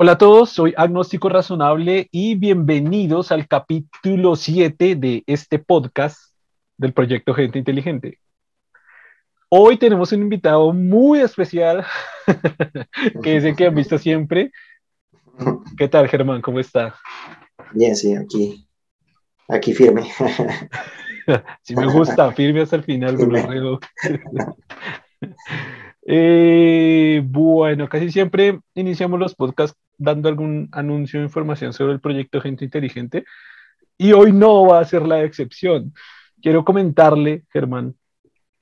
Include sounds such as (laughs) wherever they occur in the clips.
Hola a todos, soy Agnóstico Razonable y bienvenidos al capítulo 7 de este podcast del proyecto Gente Inteligente. Hoy tenemos un invitado muy especial, (laughs) que es el que han visto siempre. ¿Qué tal, Germán? ¿Cómo está? Bien, sí, aquí, aquí firme. (laughs) sí me gusta, firme hasta el final, (laughs) eh, bueno, casi siempre iniciamos los podcasts dando algún anuncio o información sobre el proyecto Gente Inteligente y hoy no va a ser la excepción. Quiero comentarle, Germán,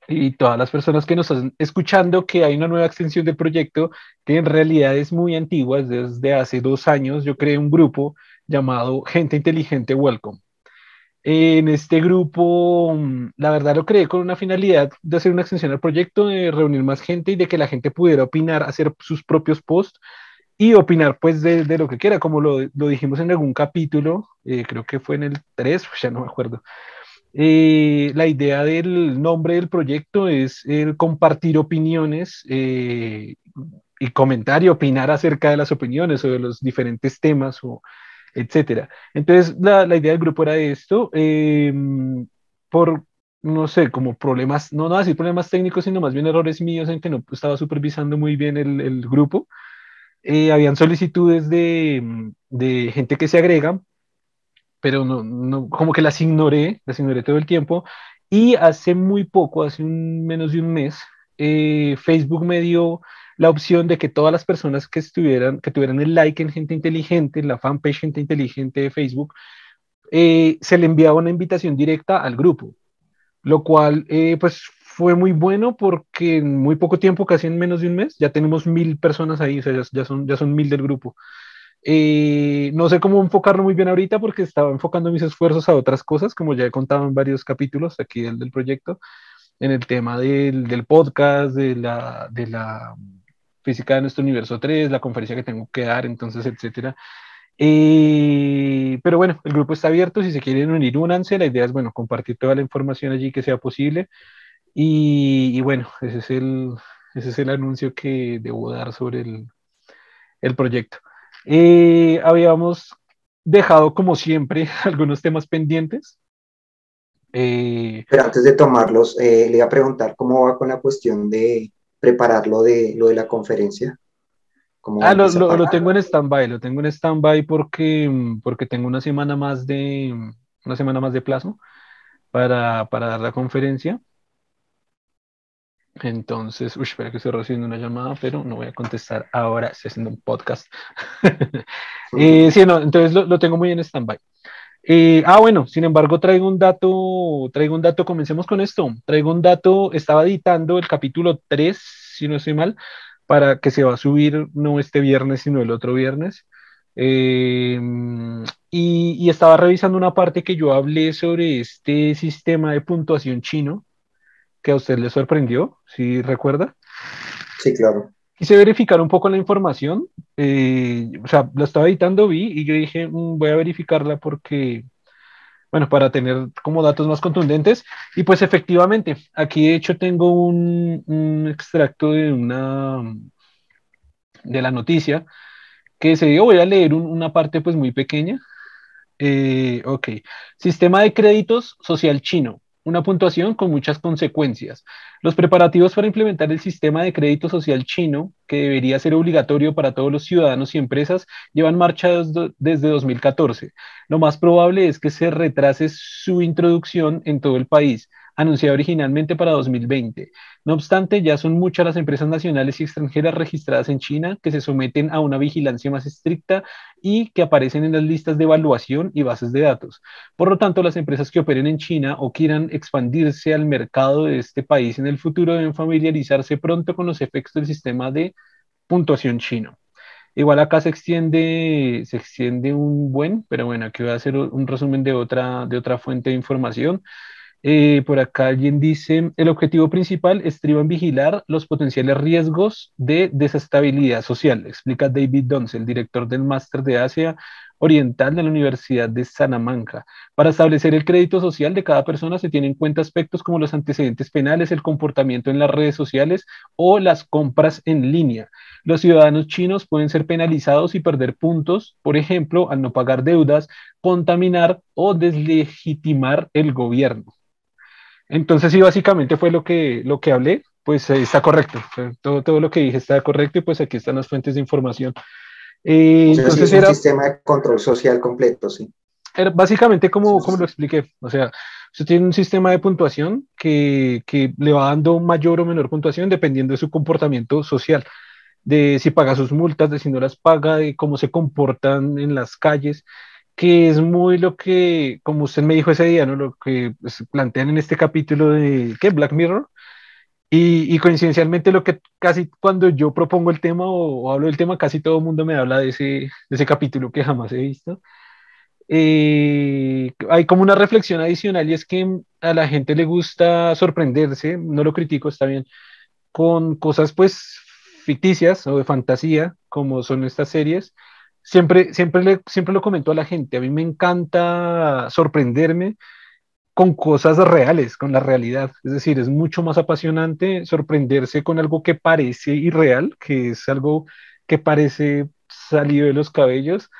y todas las personas que nos están escuchando que hay una nueva extensión del proyecto que en realidad es muy antigua, desde hace dos años yo creé un grupo llamado Gente Inteligente Welcome. En este grupo, mm, la verdad lo creé con una finalidad de hacer una extensión al proyecto, de reunir más gente y de que la gente pudiera opinar, hacer sus propios posts y opinar pues de, lo que quiera, como lo, lo, dijimos en algún capítulo, eh, creo que fue en el 3, (laughs) ya no me acuerdo. Eh, la idea del nombre del proyecto es el compartir opiniones eh, y comentar y opinar acerca de las opiniones o de los diferentes temas o etcétera. Entonces, la, la, idea del grupo era esto, eh, por, no sé, como problemas, no, no decir problemas técnicos, sino más bien errores míos en que no estaba supervisando muy bien el, el grupo. Eh, habían solicitudes de, de, gente que se agrega, pero no, no, como que las ignoré, las ignoré todo el tiempo. Y hace muy poco, hace un, menos de un mes, eh, Facebook me dio la opción de que todas las personas que estuvieran, que tuvieran el like en Gente Inteligente, en la fanpage Gente Inteligente de Facebook, eh, se le enviaba una invitación directa al grupo, lo cual eh, pues fue muy bueno porque en muy poco tiempo, casi en menos de un mes, ya tenemos mil personas ahí, o sea, ya, son, ya son mil del grupo. Eh, no sé cómo enfocarlo muy bien ahorita porque estaba enfocando mis esfuerzos a otras cosas, como ya he contado en varios capítulos aquí del, del proyecto, en el tema del, del podcast, de la, de la física de nuestro universo 3, la conferencia que tengo que dar, entonces, etcétera. Eh, pero bueno, el grupo está abierto, si se quieren unir, únanse, la idea es, bueno, compartir toda la información allí que sea posible. Y, y bueno, ese es, el, ese es el anuncio que debo dar sobre el, el proyecto. Eh, habíamos dejado, como siempre, (laughs) algunos temas pendientes. Eh, Pero antes de tomarlos, eh, le iba a preguntar cómo va con la cuestión de prepararlo de lo de la conferencia. Ah, lo, lo, lo, tengo en stand-by, lo tengo en stand-by porque, porque tengo una semana más de una semana más de plazo para, para dar la conferencia. Entonces, uy, espera que estoy recibiendo una llamada, pero no voy a contestar ahora, estoy haciendo un podcast. (laughs) eh, sí, no, entonces lo, lo tengo muy en stand-by. Eh, ah, bueno, sin embargo, traigo un dato, traigo un dato, comencemos con esto. Traigo un dato, estaba editando el capítulo 3, si no estoy mal, para que se va a subir no este viernes, sino el otro viernes. Y, y, estaba revisando una parte que yo hablé sobre este sistema de puntuación chino, que a usted le sorprendió, si recuerda. Sí, claro quise verificar un poco la información, eh, o sea, la estaba editando, vi y yo dije, mmm, voy a verificarla porque, bueno, para tener como datos más contundentes. Y pues efectivamente, aquí de hecho tengo un, extracto de una, de la noticia que se dio, voy a leer un, una parte pues muy pequeña. Eh, ok, sistema de créditos social chino una puntuación con muchas consecuencias. Los preparativos para implementar el sistema de crédito social chino, que debería ser obligatorio para todos los ciudadanos y empresas, llevan marcha desde 2014. Lo más probable es que se retrase su introducción en todo el país, anunciada originalmente para 2020. No obstante, ya son muchas las empresas nacionales y extranjeras registradas en China que se someten a una vigilancia más estricta y que aparecen en las listas de evaluación y bases de datos. Por lo tanto, las empresas que operen en China o quieran expandirse al mercado de este país en el futuro deben familiarizarse pronto con los efectos del sistema de puntuación chino. Igual acá se extiende, se extiende un buen, pero bueno, aquí voy a hacer un resumen de otra, de otra fuente de información. Eh, por acá alguien dice, el objetivo principal estriba en vigilar los potenciales riesgos de desestabilidad social, explica David Dons, el director del máster de Asia, Oriental de la Universidad de Salamanca. Para establecer el crédito social de cada persona se tienen en cuenta aspectos como los antecedentes penales, el comportamiento en las redes sociales o las compras en línea. Los ciudadanos chinos pueden ser penalizados y perder puntos, por ejemplo, al no pagar deudas, contaminar o deslegitimar el gobierno. Entonces, sí, básicamente fue lo que, lo que hablé, pues eh, está correcto. Todo, todo lo que dije está correcto y pues aquí están las fuentes de información. Eh, entonces era un sistema de control social completo, sí. Era básicamente como, como lo expliqué. O sea, usted tiene un sistema de puntuación que, que le va dando mayor o menor puntuación dependiendo de su comportamiento social de si paga sus multas, de si no las paga, de cómo se comportan en las calles que es muy lo que, como usted me dijo ese día, ¿no? Lo que pues, plantean en este capítulo de, ¿qué? Black Mirror. Y, y, coincidencialmente lo que casi cuando yo propongo el tema o, hablo del tema, casi todo el mundo me habla de ese, de ese capítulo que jamás he visto. Eh, hay como una reflexión adicional y es que a la gente le gusta sorprenderse, no lo critico, está bien, con cosas pues ficticias o de fantasía, como son estas series, siempre, siempre, le, siempre lo comento a la gente, a mí me encanta sorprenderme con cosas reales, con la realidad. Es decir, es mucho más apasionante sorprenderse con algo que parece irreal, que es algo que parece salido de los cabellos,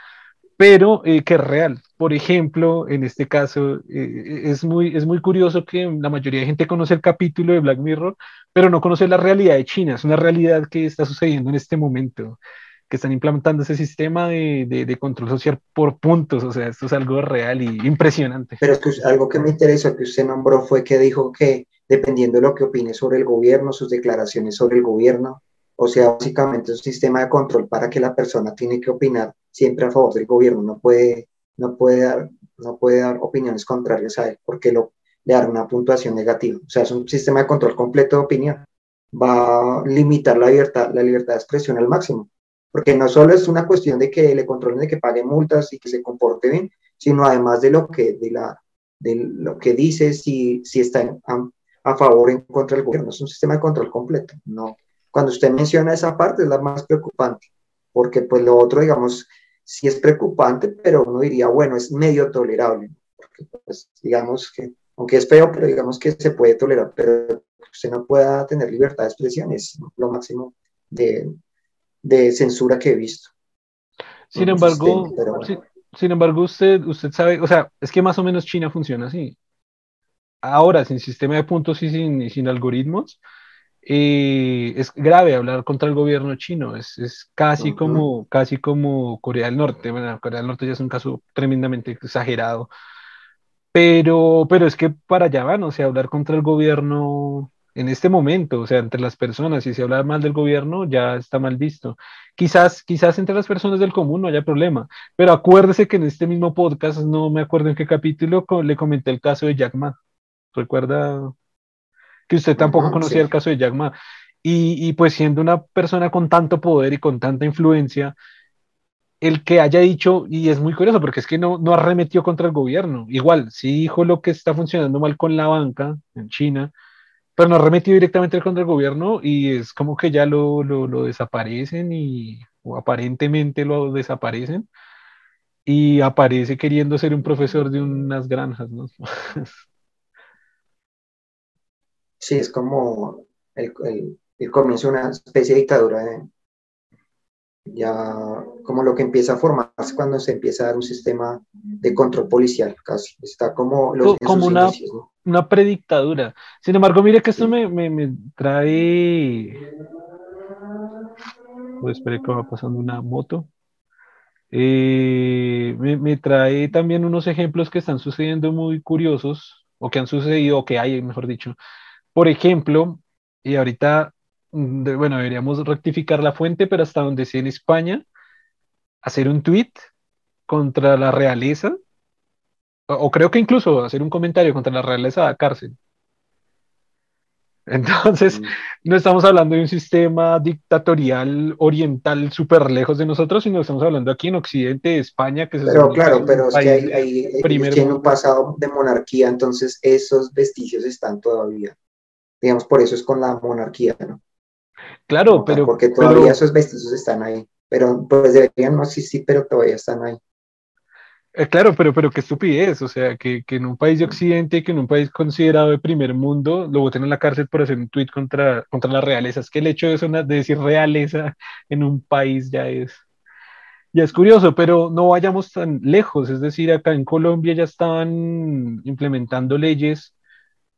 pero eh, que es real. Por ejemplo, en este caso, eh, es, muy, es muy curioso que la mayoría de gente conoce el capítulo de Black Mirror, pero no conoce la realidad de China. Es una realidad que está sucediendo en este momento que están implementando ese sistema de, de, control social por puntos. O sea, esto es algo real y impresionante. Pero es que algo que me interesó que usted nombró fue que dijo que dependiendo de lo que opine sobre el gobierno, sus declaraciones sobre el gobierno, o sea, básicamente es un sistema de control para que la persona tiene que opinar siempre a favor del gobierno, no puede, no puede, dar, no puede dar opiniones contrarias a él, porque lo, le dará una puntuación negativa. O sea, es un sistema de control completo de opinión. Va a limitar la libertad, la libertad de expresión al máximo porque no solo es una cuestión de que le controlen de que pague multas y que se comporte bien, sino además de lo que, de la, de lo que dice, si, si está a, favor o en contra del gobierno. Es un sistema de control completo. No. Cuando usted menciona esa parte es la más preocupante, porque pues lo otro, digamos, sí es preocupante, pero uno diría, bueno, es medio tolerable, porque pues digamos que, aunque es feo, pero digamos que se puede tolerar, pero usted no pueda tener libertad de expresión es lo máximo de, de censura que he visto. Sin embargo, sin, embargo, usted, usted sabe, o sea, es que más o menos China funciona así. Ahora, sin sistema de puntos y sin, sin algoritmos, eh, es grave hablar contra el gobierno chino. Es, es casi, como, casi como Corea del Norte. Bueno, Corea del Norte ya es un caso tremendamente exagerado. Pero, pero es que para allá van, o sea, hablar contra el gobierno en este momento, o sea, entre las personas, si se habla mal del gobierno, ya está mal visto. Quizás, quizás entre las personas del común no haya problema, pero acuérdese que en este mismo podcast, no me acuerdo en qué capítulo, le comenté el caso de Jack Ma. ¿Recuerda que usted tampoco conocía el caso de Jack Ma? Y, y pues siendo una persona con tanto poder y con tanta influencia, el que haya dicho, y es muy curioso porque es que no, no arremetió contra el gobierno, igual, sí dijo lo que está funcionando mal con la banca en China, pero no remetió directamente contra el gobierno y es como que ya lo, lo, desaparecen y o aparentemente lo desaparecen y aparece queriendo ser un profesor de unas granjas, ¿no? (laughs) Sí, es como el, el, el comienzo de una especie de dictadura, ya como lo que empieza a formarse cuando se empieza a dar un sistema de control policial, casi. Está como, los, como una, una predictadura. Sin embargo, mire que esto me, me, trae. Pues espere que va pasando una moto. Eh, me, trae también unos ejemplos que están sucediendo muy curiosos, o que han sucedido, o que hay, mejor dicho. Por ejemplo, y ahorita, mm, bueno, deberíamos rectificar la fuente, pero hasta donde sea en España, hacer un tweet contra la realeza o creo que incluso hacer un comentario contra la realeza da cárcel. Entonces, mm. no estamos hablando de un sistema dictatorial oriental súper lejos de nosotros, sino estamos hablando aquí en Occidente, España, que se Pero claro, pero es que hay, hay tiene un pasado de monarquía, entonces esos vestigios están todavía. Digamos, por eso es con la monarquía, ¿no? Claro, pero... Porque todavía esos vestigios están ahí, pero pues deberían no existir, pero todavía están ahí. Eh, claro, pero, pero qué estupidez, o sea, que, que, en un país de Occidente, que en un país considerado de primer mundo, lo voten en la cárcel por hacer un tuit contra, contra la realeza. Es que el hecho de, eso, de decir realeza (laughs) en un país ya es, ya es curioso, pero no vayamos tan lejos, es decir, acá en Colombia ya estaban implementando leyes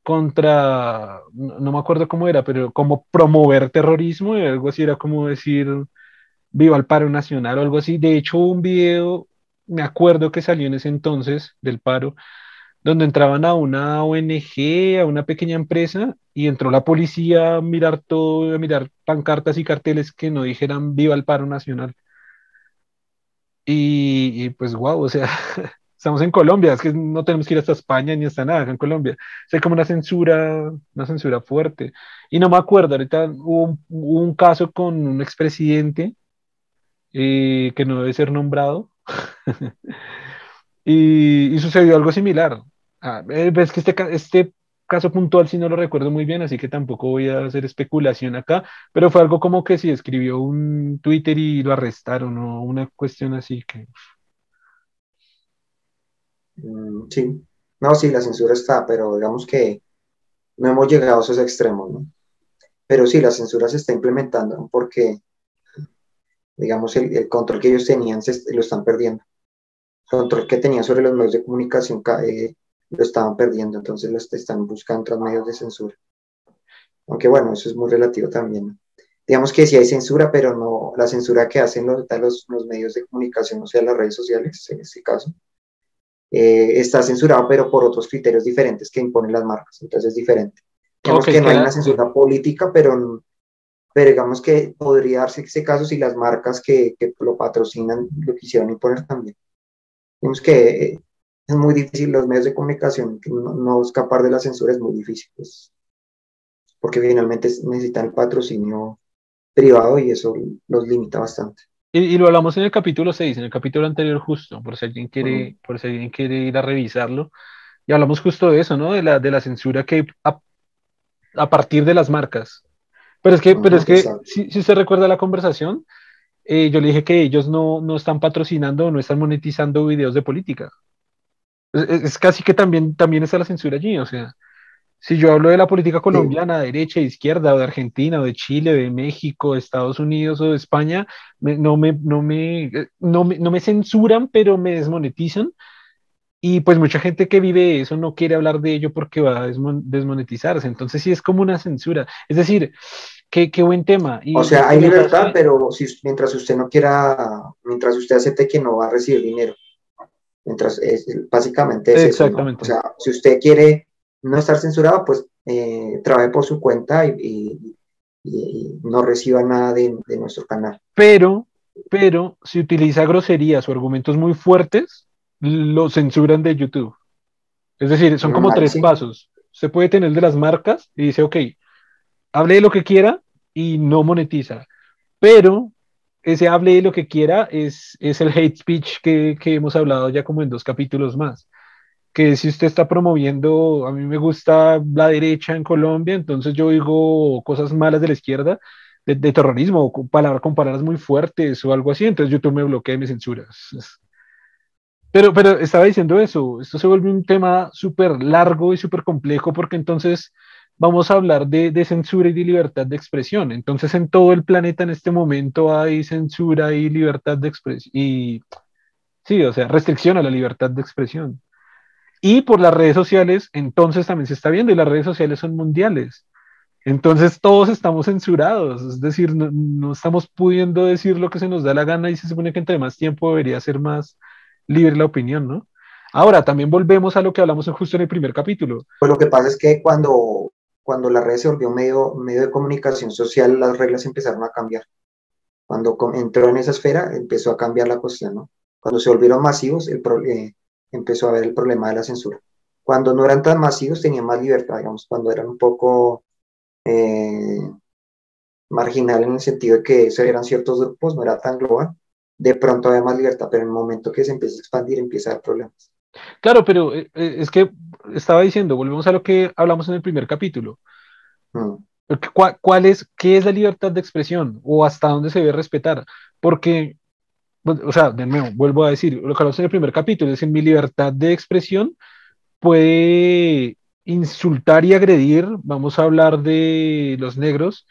contra, no, me acuerdo cómo era, pero como promover terrorismo, y algo así era como decir viva el paro nacional o algo así. De hecho, un video, me acuerdo que salió en ese entonces del paro, donde entraban a una ONG, a una pequeña empresa, y entró la policía a mirar todo, a mirar pancartas y carteles que no dijeran viva el paro nacional. Y, pues, wow, o sea, (laughs) estamos en Colombia, es que no tenemos que ir hasta España ni hasta nada, en Colombia. O sea, como una censura, una censura fuerte. Y no me acuerdo, ahorita hubo un, caso con un expresidente eh, que no debe ser nombrado. (laughs) y, sucedió algo similar. Ah, eh, ves que este, este caso puntual sí no lo recuerdo muy bien, así que tampoco voy a hacer especulación acá, pero fue algo como que si escribió un Twitter y lo arrestaron o una cuestión así que... Mm, sí, no, sí, la censura está, pero digamos que no hemos llegado a esos extremos, ¿no? Pero sí, la censura se está implementando porque, digamos, el, control que ellos tenían se, lo están perdiendo. El control que tenían sobre los medios de comunicación eh, lo estaban perdiendo, entonces los están buscando otros medios de censura. Aunque bueno, eso es muy relativo también. Digamos que sí hay censura, pero no la censura que hacen los, los, medios de comunicación, o sea, las redes sociales en este caso, eh, está censurado, pero por otros criterios diferentes que imponen las marcas, entonces es diferente. Digamos que no hay una censura política, pero, pero digamos que podría darse ese caso si las marcas que, que lo patrocinan lo quisieran imponer también. Digamos que es muy difícil, los medios de comunicación, no, escapar de la censura es muy difícil, pues, porque finalmente necesitan el patrocinio privado y eso los limita bastante. Y, lo hablamos en el capítulo 6, en el capítulo anterior justo, por si alguien quiere, por si alguien quiere ir a revisarlo. Y hablamos justo de eso, ¿no? De la, de la censura que a, a partir de las marcas. Pero es que, pero es que si, si, usted recuerda la conversación, eh, yo le dije que ellos no, no están patrocinando o no están monetizando videos de política. Es, casi que también, también está la censura allí, o sea, si yo hablo de la política colombiana, derecha, izquierda, o de Argentina, o de Chile, de México, de Estados Unidos o de España, no, me, no, me, no, me, no me censuran, pero me desmonetizan. Y pues mucha gente que vive eso no quiere hablar de ello porque va a desmonetizarse. Entonces sí es como una censura. Es decir, qué, qué buen tema. o sea, hay libertad, pero si, mientras usted no quiera, mientras usted acepte que no va a recibir dinero. Mientras, es, básicamente es Exactamente. O sea, si usted quiere no estar censurado, pues eh, trabaje por su cuenta y, no reciba nada de, nuestro canal. Pero, pero, si utiliza groserías o argumentos muy fuertes, lo censuran de YouTube. Es decir, son como tres pasos. Se puede tener de las marcas y dice, ok, hable de lo que quiera y no monetiza. Pero ese hable de lo que quiera es, es el hate speech que, que, hemos hablado ya como en dos capítulos más. Que si usted está promoviendo, a mí me gusta la derecha en Colombia, entonces yo digo cosas malas de la izquierda, de, terrorismo, con, palabras, muy fuertes o algo así, entonces YouTube me bloquea y me censura. Pero, pero estaba diciendo eso, esto se vuelve un tema súper largo y súper complejo porque entonces vamos a hablar de, censura y de libertad de expresión. Entonces, en todo el planeta en este momento hay censura y libertad de expresión. Y sí, o sea, restricción a la libertad de expresión. Y por las redes sociales, entonces también se está viendo, y las redes sociales son mundiales. Entonces todos estamos censurados, es decir, no, no, estamos pudiendo decir lo que se nos da la gana y se supone que entre más tiempo debería ser más libre la opinión, ¿no? Ahora, también volvemos a lo que hablamos justo en el primer capítulo. Pues lo que pasa es que cuando cuando la red se volvió medio, medio de comunicación social, las reglas empezaron a cambiar. Cuando entró en esa esfera, empezó a cambiar la cuestión, ¿no? Cuando se volvieron masivos, el eh, empezó a haber el problema de la censura. Cuando no eran tan masivos, tenían más libertad, digamos, cuando eran un poco eh, marginal en el sentido de que eran ciertos grupos, no era tan global, de pronto había más libertad, pero en el momento que se empieza a expandir, empieza a haber problemas. Claro, pero eh, eh, es que estaba diciendo, volvemos a lo que hablamos en el primer capítulo. Mm. ¿Cuál, es, ¿Qué es la libertad de expresión o hasta dónde se debe respetar? Porque, o sea, de nuevo, vuelvo a decir, lo que hablamos en el primer capítulo, es en mi libertad de expresión puede insultar y agredir, vamos a hablar de los negros,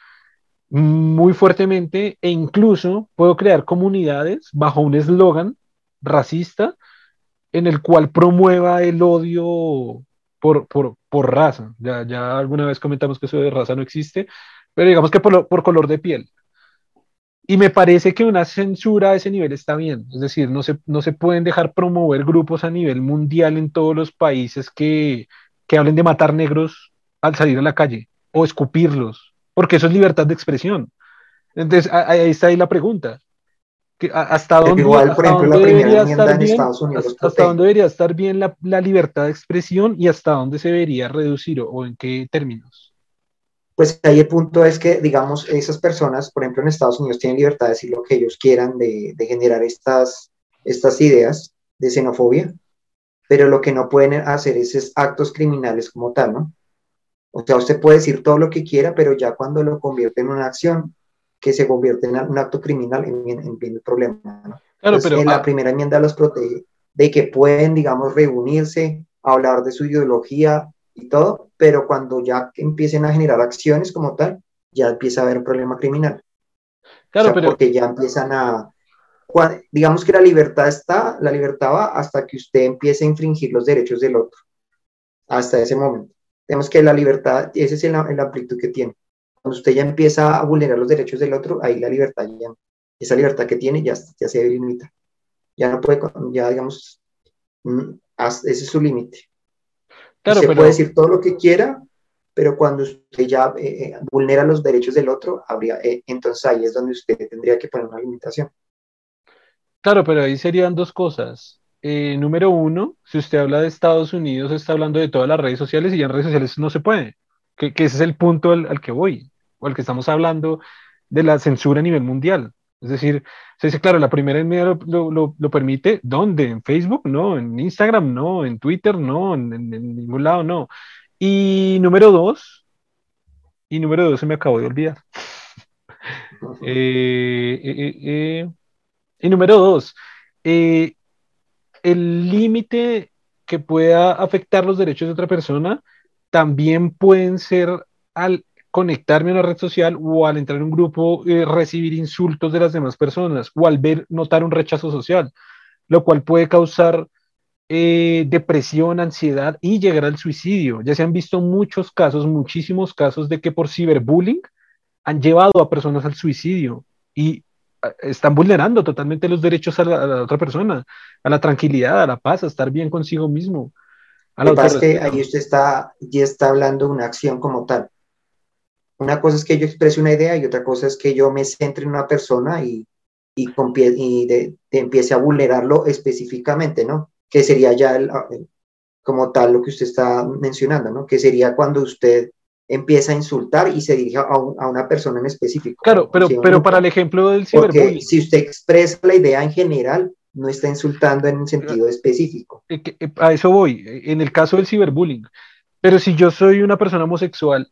muy fuertemente e incluso puedo crear comunidades bajo un eslogan racista en el cual promueva el odio por, por, por raza. Ya, ya, alguna vez comentamos que eso de raza no existe, pero digamos que por, por color de piel. Y me parece que una censura a ese nivel está bien. Es decir, no se, no se pueden dejar promover grupos a nivel mundial en todos los países que, que hablen de matar negros al salir a la calle o escupirlos, porque eso es libertad de expresión. Entonces, ahí está ahí la pregunta. ¿Hasta dónde, debería estar bien, hasta, dónde debería estar bien la, la, libertad de expresión y hasta dónde se debería reducir o, en qué términos? Pues ahí el punto es que, digamos, esas personas, por ejemplo, en Estados Unidos tienen libertad de decir lo que ellos quieran, de, de generar estas, estas ideas de xenofobia, pero lo que no pueden hacer es, actos criminales como tal, ¿no? O sea, usted puede decir todo lo que quiera, pero ya cuando lo convierte en una acción que se convierte en un acto criminal, en, en, el problema, ¿no? Claro, pero, en la primera enmienda los protege de que pueden, digamos, reunirse, hablar de su ideología y todo, pero cuando ya empiecen a generar acciones como tal, ya empieza a haber un problema criminal. Claro, pero... Porque ya empiezan a, digamos que la libertad está, la libertad va hasta que usted empiece a infringir los derechos del otro, hasta ese momento. Tenemos que la libertad, ese es el, el amplitud que tiene. Cuando usted ya empieza a vulnerar los derechos del otro, ahí la libertad ya, esa libertad que tiene ya, ya se limita. Ya no puede, ya digamos, mm, ese es su límite. Claro, se puede decir todo lo que quiera, pero cuando usted ya eh, eh, vulnera los derechos del otro, habría, eh, entonces ahí es donde usted tendría que poner una limitación. Claro, pero ahí serían dos cosas. Eh, número uno, si usted habla de Estados Unidos, está hablando de todas las redes sociales y ya en redes sociales no se puede. Que, ese es el punto al, que voy, o al que estamos hablando de la censura a nivel mundial. Es decir, se dice, claro, la primera enmienda lo, lo, permite, ¿dónde? ¿En Facebook? No, en Instagram no, en Twitter no, en, ningún lado no. Y número dos, y número dos se me acabó de olvidar. (laughs) eh, eh, eh y número dos, eh, el límite que pueda afectar los derechos de otra persona también pueden ser al conectarme a una red social o al entrar en un grupo, eh, recibir insultos de las demás personas o al ver, notar un rechazo social, lo cual puede causar eh, depresión, ansiedad y llegar al suicidio. Ya se han visto muchos casos, muchísimos casos de que por ciberbullying han llevado a personas al suicidio y están vulnerando totalmente los derechos a la, otra persona, a la tranquilidad, a la paz, a estar bien consigo mismo. Lo que pasa es que ahí usted está, ya está hablando de una acción como tal. Una cosa es que yo exprese una idea y otra cosa es que yo me centre en una persona y, y, y de, empiece a vulnerarlo específicamente, ¿no? Que sería ya como tal lo que usted está mencionando, ¿no? Que sería cuando usted empieza a insultar y se dirige a, a una persona en específico. Claro, pero, pero para el ejemplo del ciberbullying. si usted expresa la idea en general, no está insultando en un sentido específico. Eh, eh, a eso voy, en el caso del ciberbullying. Pero si yo soy una persona homosexual,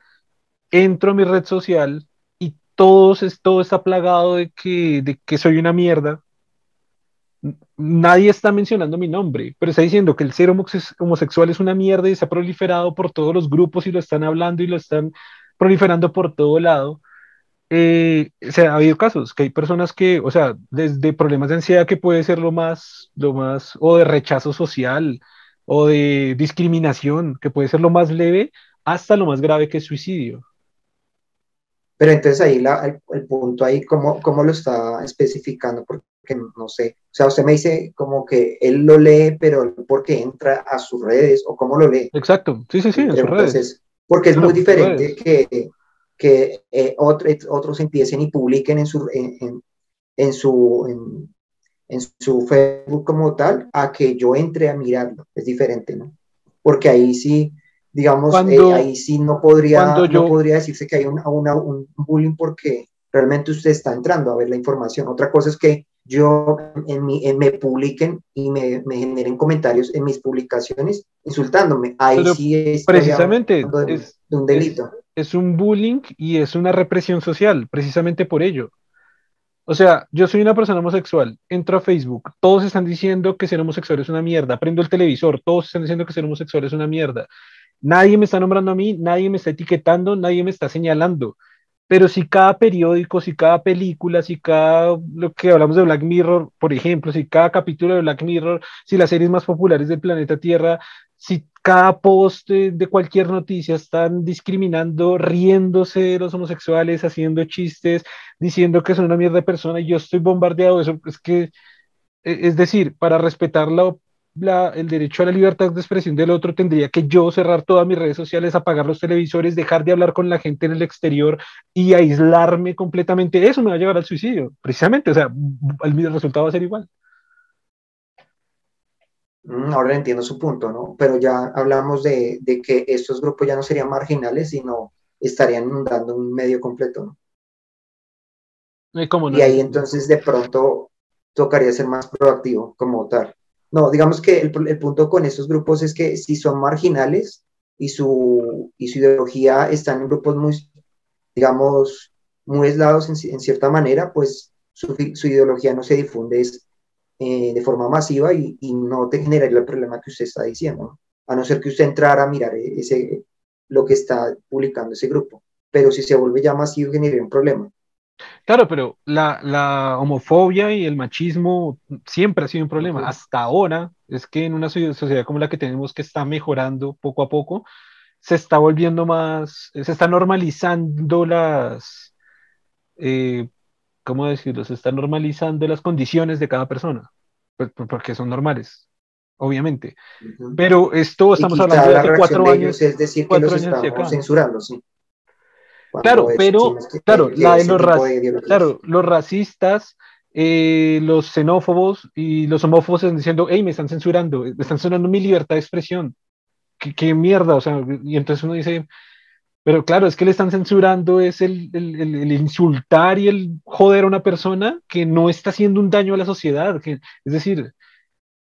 entro a mi red social y todo, todo está plagado de que, de que soy una mierda, nadie está mencionando mi nombre, pero está diciendo que el ser homosexual es una mierda y se ha proliferado por todos los grupos y lo están hablando y lo están proliferando por todo lado. Eh, o sea, ha habido casos que hay personas que, o sea, desde problemas de ansiedad que puede ser lo más, lo más, o de rechazo social, o de discriminación, que puede ser lo más leve, hasta lo más grave que es suicidio. Pero entonces ahí la, el, punto ahí, ¿cómo, ¿cómo, lo está especificando? No sé, o sea, usted me dice como que él lo lee, pero porque entra a sus redes o cómo lo lee. Exacto, sí, sí, sí, en sus redes. Porque es muy diferente que, que eh, otros empiecen y publiquen en su, en, en, su, en, en, su Facebook como tal, a que yo entre a mirarlo. Es diferente, ¿no? Porque ahí sí, digamos, eh, ahí sí no podría, no podría decirse que hay una, un bullying porque realmente usted está entrando a ver la información. Otra cosa es que yo en mi, me publiquen y me, me, generen comentarios en mis publicaciones insultándome. Ahí sí es precisamente es, un delito. Es, un bullying y es una represión social, precisamente por ello. O sea, yo soy una persona homosexual, entro a Facebook, todos están diciendo que ser homosexual es una mierda, prendo el televisor, todos están diciendo que ser homosexual es una mierda. Nadie me está nombrando a mí, nadie me está etiquetando, nadie me está señalando. Pero si cada periódico, si cada película, si cada, lo que hablamos de Black Mirror, por ejemplo, si cada capítulo de Black Mirror, si las series más populares del planeta Tierra, si cada post de, cualquier noticia están discriminando, riéndose de los homosexuales, haciendo chistes, diciendo que son una mierda de persona y yo estoy bombardeado de eso, es que, e, es decir, para respetar la el derecho a la libertad de expresión del otro, tendría que yo cerrar todas mis redes sociales, apagar los televisores, dejar de hablar con la gente en el exterior y aislarme completamente. Eso me va a llevar al suicidio, precisamente. O sea, el resultado va a ser igual. Mm, ahora entiendo su punto, ¿no? Pero ya hablamos de, de que estos grupos ya no serían marginales, sino estarían inundando un medio completo, ¿no? ¿Y, cómo no? y ahí entonces de pronto tocaría ser más proactivo como tal. No, digamos que el, punto con estos grupos es que si son marginales y su, y su ideología están en grupos muy, digamos, muy aislados en, cierta manera, pues su, ideología no se difunde eh, de forma masiva y, no te generaría el problema que usted está diciendo, a no ser que usted entrara a mirar ese, lo que está publicando ese grupo. Pero si se vuelve ya masivo, generaría un problema. Claro, pero la, homofobia y el machismo siempre ha sido un problema. Hasta ahora es que en una sociedad como la que tenemos que está mejorando poco a poco, se está volviendo más, se está normalizando las, eh, ¿cómo decirlo? Se está normalizando las condiciones de cada persona, pues, porque son normales, obviamente. Pero esto estamos hablando de hace cuatro años. es decir, que los estamos censurando, sí. Claro, pero, claro, (laughs) los, claro, los racistas, eh, los xenófobos y los homófobos están diciendo, hey, me están censurando, me están censurando mi libertad de expresión. ¿Qué, qué mierda? O sea, y entonces uno dice, pero claro, es que le están censurando es el, el, el, insultar y el joder a una persona que no está haciendo un daño a la sociedad. Que, es decir,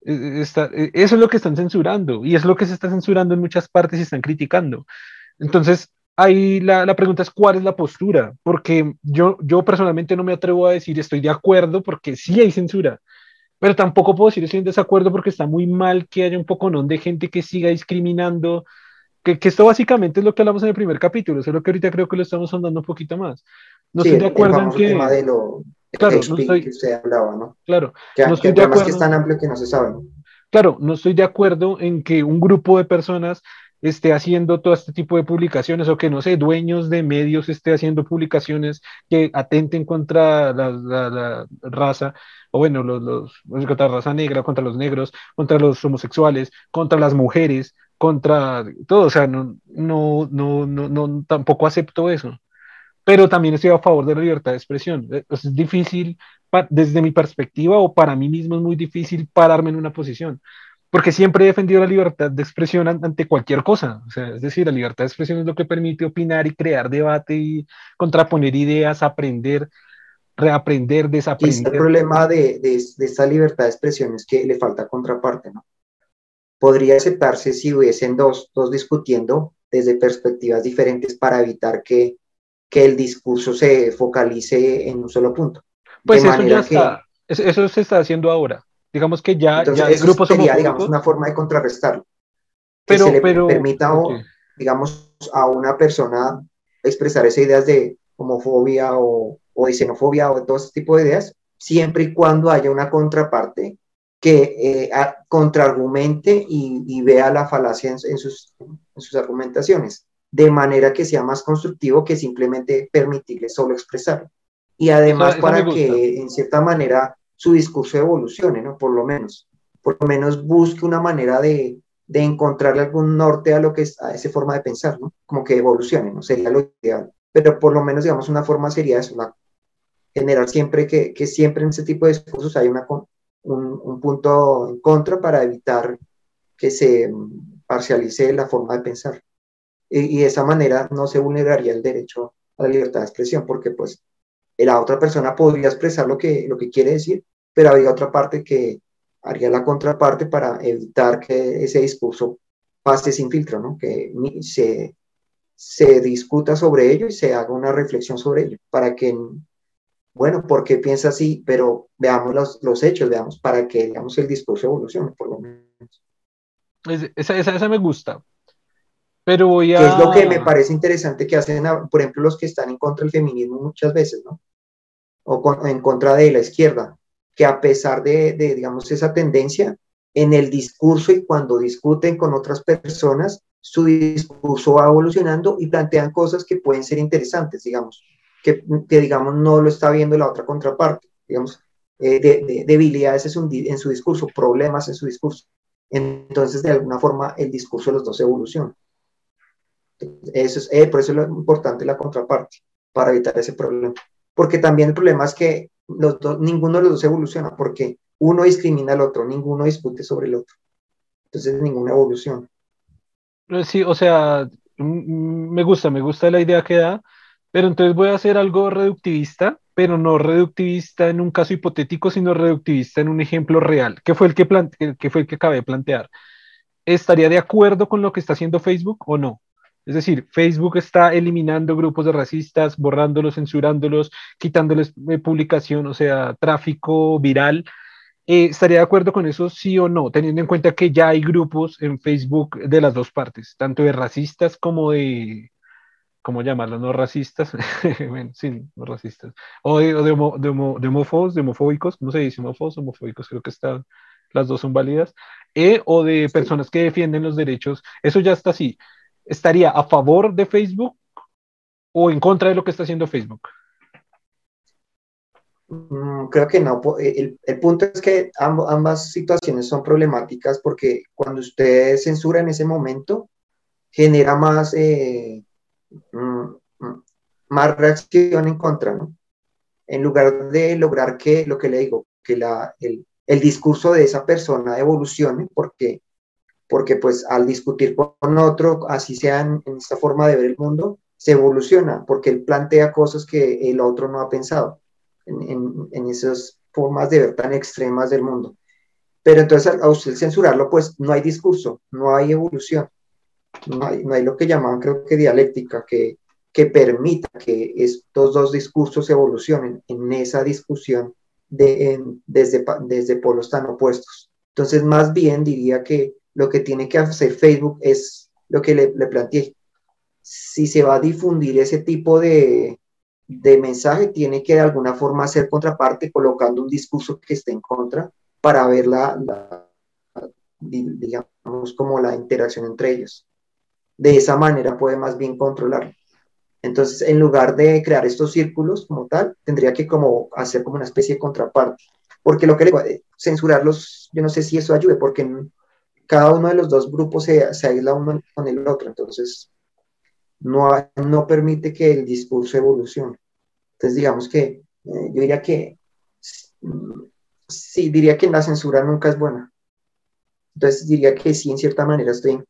e, e, está, e, eso es lo que están censurando y es lo que se está censurando en muchas partes y están criticando. Entonces, ahí la, la, pregunta es cuál es la postura, porque yo, yo personalmente no me atrevo a decir estoy de acuerdo porque sí hay censura, pero tampoco puedo decir estoy en desacuerdo porque está muy mal que haya un poco de gente que siga discriminando, que, que, esto básicamente es lo que hablamos en el primer capítulo, solo que ahorita creo que lo estamos andando un poquito más. No estoy de acuerdo en que... Tema de lo, claro, no estoy, que usted hablaba, ¿no? Claro, que, no estoy de acuerdo. que es tan amplio que no se sabe. Claro, no estoy de acuerdo en que un grupo de personas esté haciendo todo este tipo de publicaciones o que, no sé, dueños de medios esté haciendo publicaciones que atenten contra la, raza, o bueno, los, los, contra la raza negra, contra los negros, contra los homosexuales, contra las mujeres, contra todo, o sea, no, no, no, no, no tampoco acepto eso. Pero también estoy a favor de la libertad de expresión. Eh, es difícil, desde mi perspectiva o para mí mismo es muy difícil pararme en una posición porque siempre he defendido la libertad de expresión ante cualquier cosa. O sea, es decir, la libertad de expresión es lo que permite opinar y crear debate y contraponer ideas, aprender, reaprender, desaprender. el problema de, de, esta libertad de expresión es que le falta contraparte, ¿no? Podría aceptarse si hubiesen dos, dos discutiendo desde perspectivas diferentes para evitar que, que el discurso se focalice en un solo punto. Pues eso ya está, eso se está haciendo ahora. Digamos que ya, Entonces, ya grupos sería, digamos, una forma de contrarrestarlo. Pero, que se le pero, permita, digamos, a una persona expresar esas ideas de homofobia o, o de xenofobia o de todo ese tipo de ideas, siempre y cuando haya una contraparte que eh, contraargumente y, y, vea la falacia en, sus, en, sus, argumentaciones, de manera que sea más constructivo que simplemente permitirle solo expresar. Y además para que en cierta manera su discurso evolucione, ¿no? Por lo menos, por lo menos busque una manera de, de encontrarle algún norte a lo que es a esa forma de pensar, ¿no? Como que evolucione, ¿no? Sería lo ideal. Pero por lo menos, digamos, una forma sería eso, generar siempre que, que, siempre en ese tipo de discursos hay una, un, un punto en contra para evitar que se parcialice la forma de pensar. Y, y, de esa manera no se vulneraría el derecho a la libertad de expresión, porque pues la otra persona podría expresar lo que, lo que quiere decir, pero habría otra parte que haría la contraparte para evitar que ese discurso pase sin filtro, ¿no? que se, se discuta sobre ello y se haga una reflexión sobre ello, para que bueno, ¿por qué piensa así? Pero veamos los, los hechos, veamos, para que digamos, el discurso evolucione, por lo menos. Esa, esa, esa me gusta. Pero voy a... Que es lo que me parece interesante que hacen, por ejemplo, los que están en contra del feminismo muchas veces, ¿no? O en contra de la izquierda, que a pesar de, de, digamos, esa tendencia, en el discurso y cuando discuten con otras personas, su discurso va evolucionando y plantean cosas que pueden ser interesantes, digamos que, digamos, no lo está viendo la otra contraparte, digamos, eh, de, debilidades en su, discurso, problemas en su discurso. Entonces, de alguna forma, el discurso de los dos evoluciona. Eso es, eh, por eso es lo importante la contraparte, para evitar ese problema. Porque también el problema es que los dos, ninguno de los dos evoluciona, porque uno discrimina al otro, ninguno discute sobre el otro. Entonces, ninguna evolución. Sí, o sea, me gusta, me gusta la idea que da, pero entonces voy a hacer algo reductivista, pero no reductivista en un caso hipotético, sino reductivista en un ejemplo real, que fue el que, que fue el que acabé de plantear. ¿Estaría de acuerdo con lo que está haciendo Facebook o no? Es decir, Facebook está eliminando grupos de racistas, borrándolos, censurándolos, quitándoles eh, publicación, o sea, tráfico viral. Eh, ¿Estaría de acuerdo con eso, sí o no? Teniendo en cuenta que ya hay grupos en Facebook de las dos partes, tanto de racistas como de, ¿cómo llamarlo? No racistas, (laughs) sí, no racistas, o de, de, homófobos, de homofóbicos, ¿cómo se dice? Homófobos, homofóbicos, creo que están, las dos son válidas, e, o de personas que defienden los derechos, eso ya está así. ¿Estaría a favor de Facebook o en contra de lo que está haciendo Facebook? Mm, creo que no. El, el punto es que ambas situaciones son problemáticas porque cuando usted censura en ese momento, genera más eh, Mm, mm, más reacción en contra, ¿no? En lugar de lograr que, lo que le digo, que la, el, el discurso de esa persona evolucione, porque, porque pues al discutir con otro, así sea en, esta forma de ver el mundo, se evoluciona, porque él plantea cosas que el otro no ha pensado, en, en, en esas formas de ver tan extremas del mundo. Pero entonces a usted censurarlo, pues no hay discurso, no hay evolución no hay, no hay lo que llamaban, creo que dialéctica, que, que permita que estos dos discursos evolucionen en esa discusión de, desde, desde polos tan opuestos. Entonces, más bien diría que lo que tiene que hacer Facebook es lo que le, le planteé. Si se va a difundir ese tipo de, de mensaje, tiene que de alguna forma ser contraparte colocando un discurso que esté en contra para ver la, la digamos, como la interacción entre ellos de esa manera puede más bien controlar. Entonces, en lugar de crear estos círculos como tal, tendría que como hacer como una especie de contraparte. Porque lo que le puede censurarlos, yo no sé si eso ayude, porque cada uno de los dos grupos se, se aísla uno con el otro. Entonces, no, no permite que el discurso evolucione. Entonces, digamos que eh, yo diría que sí, diría que la censura nunca es buena. Entonces, diría que sí, en cierta manera estoy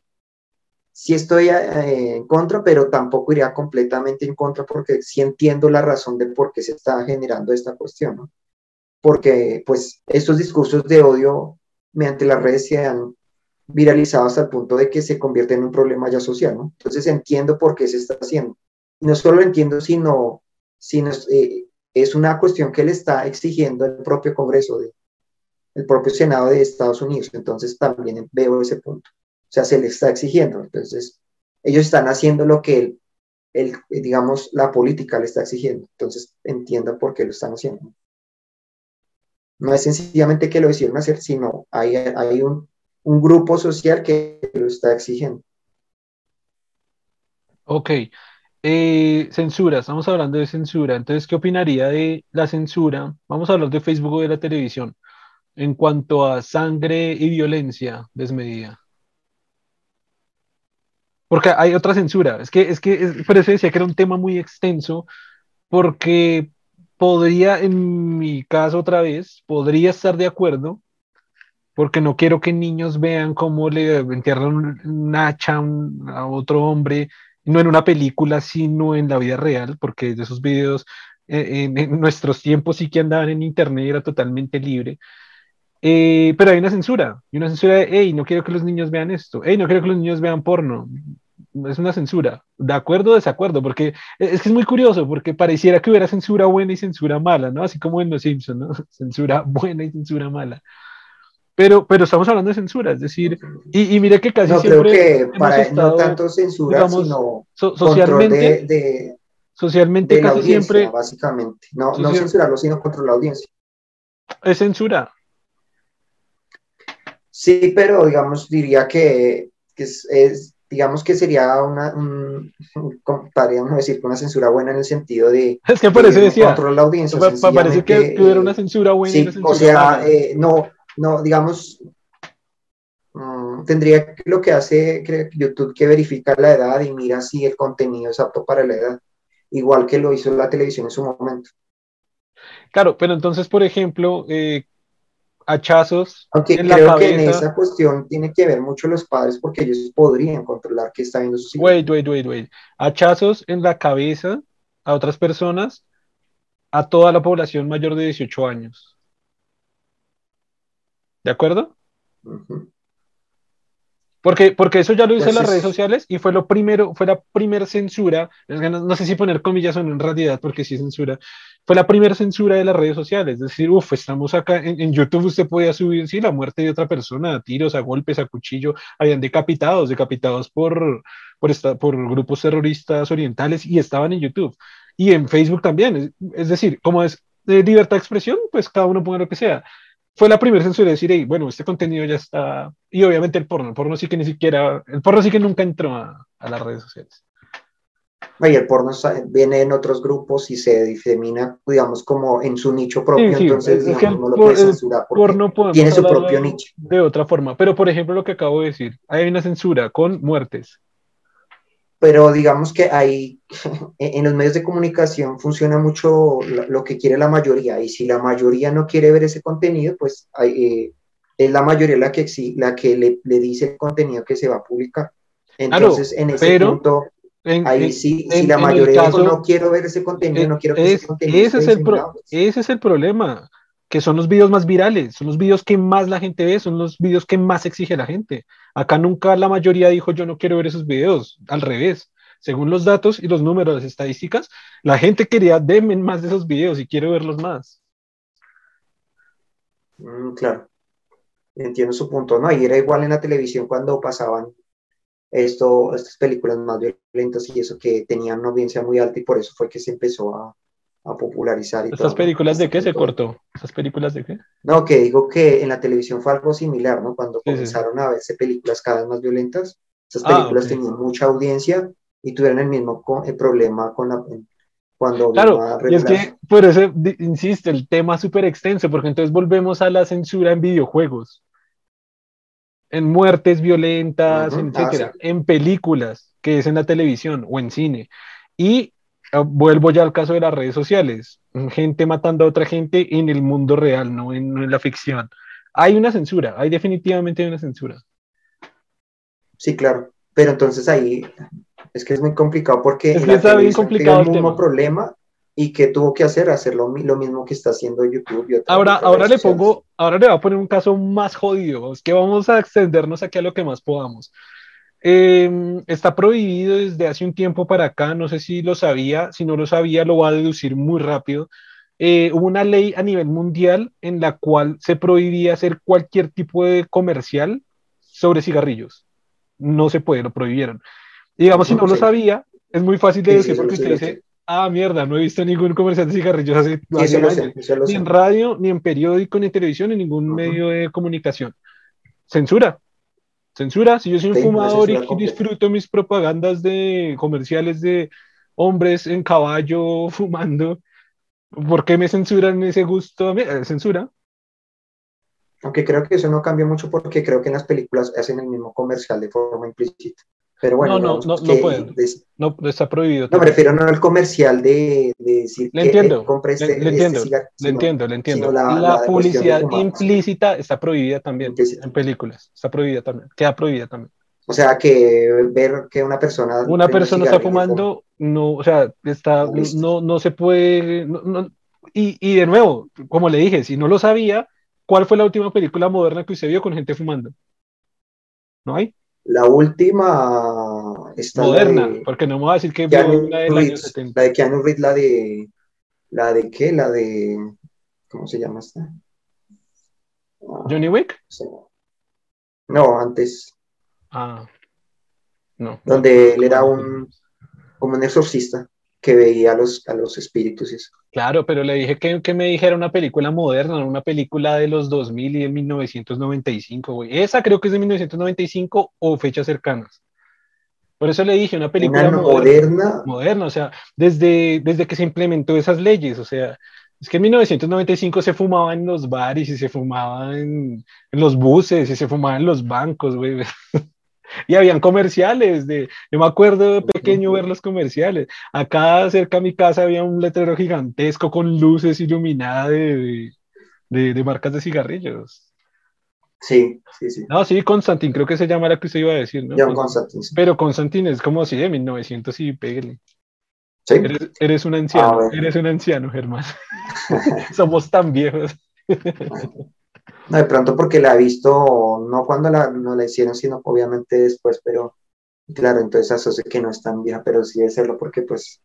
sí estoy eh, en contra, pero tampoco iría completamente en contra porque sí entiendo la razón de por qué se está generando esta cuestión. Porque pues estos discursos de odio mediante las redes se han viralizado hasta el punto de que se convierte en un problema ya social, ¿no? Entonces entiendo por qué se está haciendo. no solo entiendo, sino, sino eh, es una cuestión que le está exigiendo el propio Congreso, de, el propio Senado de Estados Unidos. Entonces también veo ese punto. O sea, se le está exigiendo. Entonces, ellos están haciendo lo que, el, digamos, la política le está exigiendo. Entonces, entiendan por qué lo están haciendo. No es sencillamente que lo hicieron hacer, sino hay, hay un, un grupo social que lo está exigiendo. Ok. Eh, censura, estamos hablando de censura. Entonces, ¿qué opinaría de la censura? Vamos a hablar de Facebook o de la televisión en cuanto a sangre y violencia desmedida. Porque hay otra censura. Es que, es que, por eso decía que era un tema muy extenso, porque podría, en mi caso otra vez, podría estar de acuerdo, porque no quiero que niños vean cómo le entierran un hacha a otro hombre, no en una película, sino en la vida real, porque de esos videos eh, en, nuestros tiempos sí que andaban en internet era totalmente libre. Eh, pero hay una censura, y una censura de, hey, no quiero que los niños vean esto, hey, no quiero que los niños vean porno, es una censura. ¿De acuerdo o desacuerdo? Porque es que es muy curioso, porque pareciera que hubiera censura buena y censura mala, ¿no? Así como en Los Simpsons, ¿no? (laughs) Censura buena y censura mala. Pero, pero estamos hablando de censura, es decir, y, y mire que casi no, siempre. Creo que para no tanto censura, sino socialmente. De, socialmente casi siempre. Básicamente. No, no censurarlo, sino controlar la audiencia. Es censura. Sí, pero digamos, diría que, que es, digamos que sería una, un, podríamos decir una censura buena en el sentido de... (laughs) Es que parece decía... Controlar la audiencia. parece que, hubiera una censura buena. Sí, o sea, eh, no, no, digamos, mm, tendría lo que hace YouTube que verifica la edad y mira si el contenido es apto para la edad, igual que lo hizo la televisión en su momento. Claro, pero entonces, por ejemplo, eh, hachazos. Aunque creo que en esa cuestión tiene que ver mucho los padres porque ellos podrían controlar qué está viendo sus hijos. Wait, wait, wait, wait. Hachazos en la cabeza a otras personas, a toda la población mayor de 18 años. ¿De acuerdo? Porque, porque eso ya lo hice en las redes sociales y fue lo primero, fue la primera censura, no, sé si poner comillas o no en realidad, porque sí censura, fue la primera censura de las redes sociales, es decir, uff, estamos acá, en, YouTube usted podía subir, sí, la muerte de otra persona, a tiros, a golpes, a cuchillo, habían decapitados, decapitados por, por, esta, por grupos terroristas orientales y estaban en YouTube. Y en Facebook también, es, decir, como es de libertad de expresión, pues cada uno ponga lo que sea fue la primera censura de decir, bueno, este contenido ya está. Y obviamente el porno, el porno sí que ni siquiera, el porno sí que nunca entró a, las redes sociales. Y el porno viene en otros grupos y se disemina, digamos, como en su nicho propio, entonces digamos, no lo puede censurar porque tiene su propio nicho. De otra forma, pero por ejemplo lo que acabo de decir, hay una censura con muertes, pero digamos que ahí (laughs) en los medios de comunicación funciona mucho lo que quiere la mayoría y si la mayoría no quiere ver ese contenido, pues eh, es la mayoría la que, la que le, dice el contenido que se va a publicar. Entonces, en ese punto, ahí sí, si la mayoría dice no quiero ver ese contenido, no quiero que ese contenido ese es, el pues ese es el problema que son los videos más virales, son los videos que más la gente ve, son los videos que más exige la gente. Acá nunca la mayoría dijo yo no quiero ver esos videos, al revés. Según los datos y los números, las estadísticas, la gente quería denme más de esos videos y quiero verlos más. Mm, claro, entiendo su punto, ¿no? Y era igual en la televisión cuando pasaban esto, estas películas más violentas y eso que tenían una audiencia muy alta y por eso fue que se empezó a, a popularizar. Y ¿Estas películas de qué se cortó? ¿Estas películas de qué? No, que digo que en la televisión fue algo similar, ¿no? Cuando comenzaron a verse películas cada vez más violentas, esas ah, películas tenían mucha audiencia y tuvieron el mismo el problema con la... Cuando claro, y es que por eso insisto, el tema es súper extenso, porque entonces volvemos a la censura en videojuegos, en muertes violentas, etcétera, ah, en películas, que es en la televisión o en cine. Y Ah, vuelvo ya al caso de las redes sociales, gente matando a otra gente en el mundo real, no en, la ficción. Hay una censura, hay definitivamente una censura. Sí, claro, pero entonces ahí es que es muy complicado porque es que está bien complicado el, mismo problema y que tuvo que hacer hacer lo, mismo que está haciendo YouTube. ahora, ahora le pongo, ahora le voy a poner un caso más jodido, es que vamos a extendernos aquí a lo que más podamos. Em, está prohibido desde hace un tiempo para acá, no sé si lo sabía, si no lo sabía lo va a deducir muy rápido. Eh, hubo una ley a nivel mundial en la cual se prohibía hacer cualquier tipo de comercial sobre cigarrillos. No se puede, lo prohibieron. digamos, si no lo sabía, es muy fácil de decir porque usted dice, ah, mierda, no he visto ningún comercial de cigarrillos hace, ni en radio, ni en periódico, ni en televisión, ni en ningún medio de comunicación. Censura, Censura, si yo soy un fumador y disfruto mis propagandas de comerciales de hombres en caballo (laughs) fumando, ¿por qué me censuran ese gusto? Censura. Aunque creo que eso no cambia mucho porque creo que en las películas hacen el mismo comercial de forma implícita. Pero bueno, no, no, no, no pueden. no, está prohibido. No, me refiero no al comercial de, decir le entiendo, que este, le, entiendo, le entiendo, le entiendo. La, publicidad implícita está prohibida también en películas. Está prohibida también. Queda prohibida también. O sea, que ver que una persona... Una persona está fumando, no, o sea, está, no, no se puede... y, y de nuevo, como le dije, si no lo sabía, ¿cuál fue la última película moderna que usted vio con gente fumando? ¿No hay? La última, está Moderna, la de, porque no me voy a decir que Keanu una del año Reeves, 70. la de Keanu Reeves, la de, la de qué, la de, ¿cómo se llama esta? Ah, Johnny Wick. No, antes, Ah, no. donde él era un, como un exorcista que veía a los, a los espíritus y eso. Claro, pero le dije que, que me dijera una película moderna, una película de los 2000 y de 1995, güey. Esa creo que es de 1995 o fechas cercanas. Por eso le dije una película Una moderna, moderna, moderna, o sea, desde, desde que se implementó esas leyes, o sea, es que en 1995 se fumaba en los bares y se fumaba en, en los buses y se fumaba en los bancos, güey. (laughs) (laughs) Y habían comerciales de, yo me acuerdo de pequeño ver los comerciales. Acá cerca de mi casa había un letrero gigantesco con luces iluminadas de, de, de- marcas de cigarrillos. sí, sí, sí, No, sí, Constantin, creo que se llama la que usted iba a decir, ¿no? John Constantin. Pero Constantin es como así de 1900 y pégale. Sí, Eres, eres un anciano, Ah, eres un anciano, Germán. (laughs) Somos tan viejos. (laughs) No, de pronto porque la he visto, no cuando la, no la hicieron, sino obviamente después, pero claro, entonces asocio que no es tan vieja, pero sí debe serlo porque pues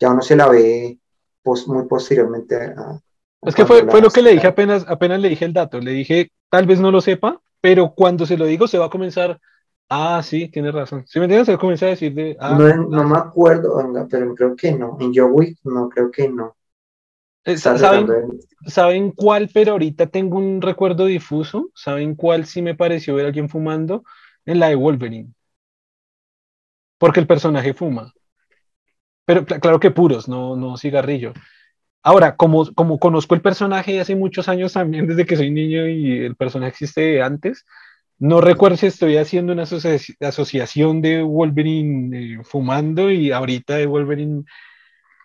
ya uno se la ve pos- muy posteriormente a, a Es que fue, fue lo que le dije apenas, apenas le dije el dato. Le dije, tal vez no lo sepa, pero cuando se lo digo se va a comenzar, ah, sí, tiene razón. ¿Sí me entiendes? Se va a comenzar a decir de, ah, No, no me acuerdo, pero creo que no. En Joe Wick no creo que no. Eh, ¿saben, ¿saben cuál? Pero ahorita tengo un recuerdo difuso. ¿Saben cuál sí me pareció ver a alguien fumando? En la de Wolverine. Porque el personaje fuma. Pero cl- claro que puros, no, no cigarrillo. Ahora, como, como conozco el personaje hace muchos años también, (laughs) desde que soy niño y el personaje existe de antes, no recuerdo si estoy haciendo una asoci- asociación de Wolverine eh, fumando y ahorita de Wolverine,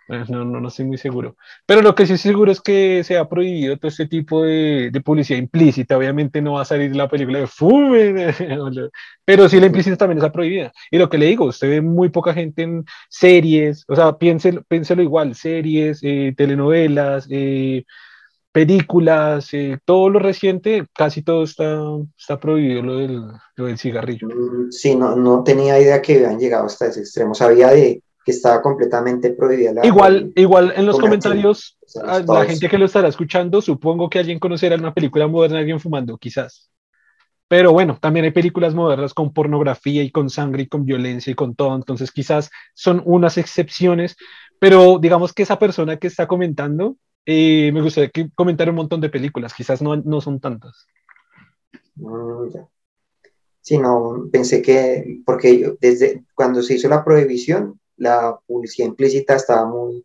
no, no, no estoy muy seguro. Pero lo que sí estoy seguro es que se ha prohibido todo este tipo de, de publicidad implícita. Obviamente no va a salir la película de fumen, (laughs) pero sí la implícita también está prohibida. Y lo que le digo, usted ve muy poca gente en series, o sea, piénselo, piénselo igual, series, eh, telenovelas, eh, películas, eh, todo lo reciente, casi todo está, está prohibido lo del, lo del cigarrillo. Mm, Sí, no, no tenía idea que habían llegado hasta ese extremo. Sabía de que estaba completamente prohibida la. Igual, igual en los comentarios, O sea, la todos. gente que lo estará escuchando, supongo que alguien conocerá una película moderna de alguien fumando, quizás. Pero bueno, también hay películas modernas con pornografía y con sangre y con violencia y con todo, entonces quizás son unas excepciones, pero digamos que esa persona que está comentando, eh, me gustaría que comentara un montón de películas, quizás no, no son tantas. Mm, ya. Sí, no, pensé que, porque yo, desde cuando se hizo la prohibición, la publicidad implícita estaba muy,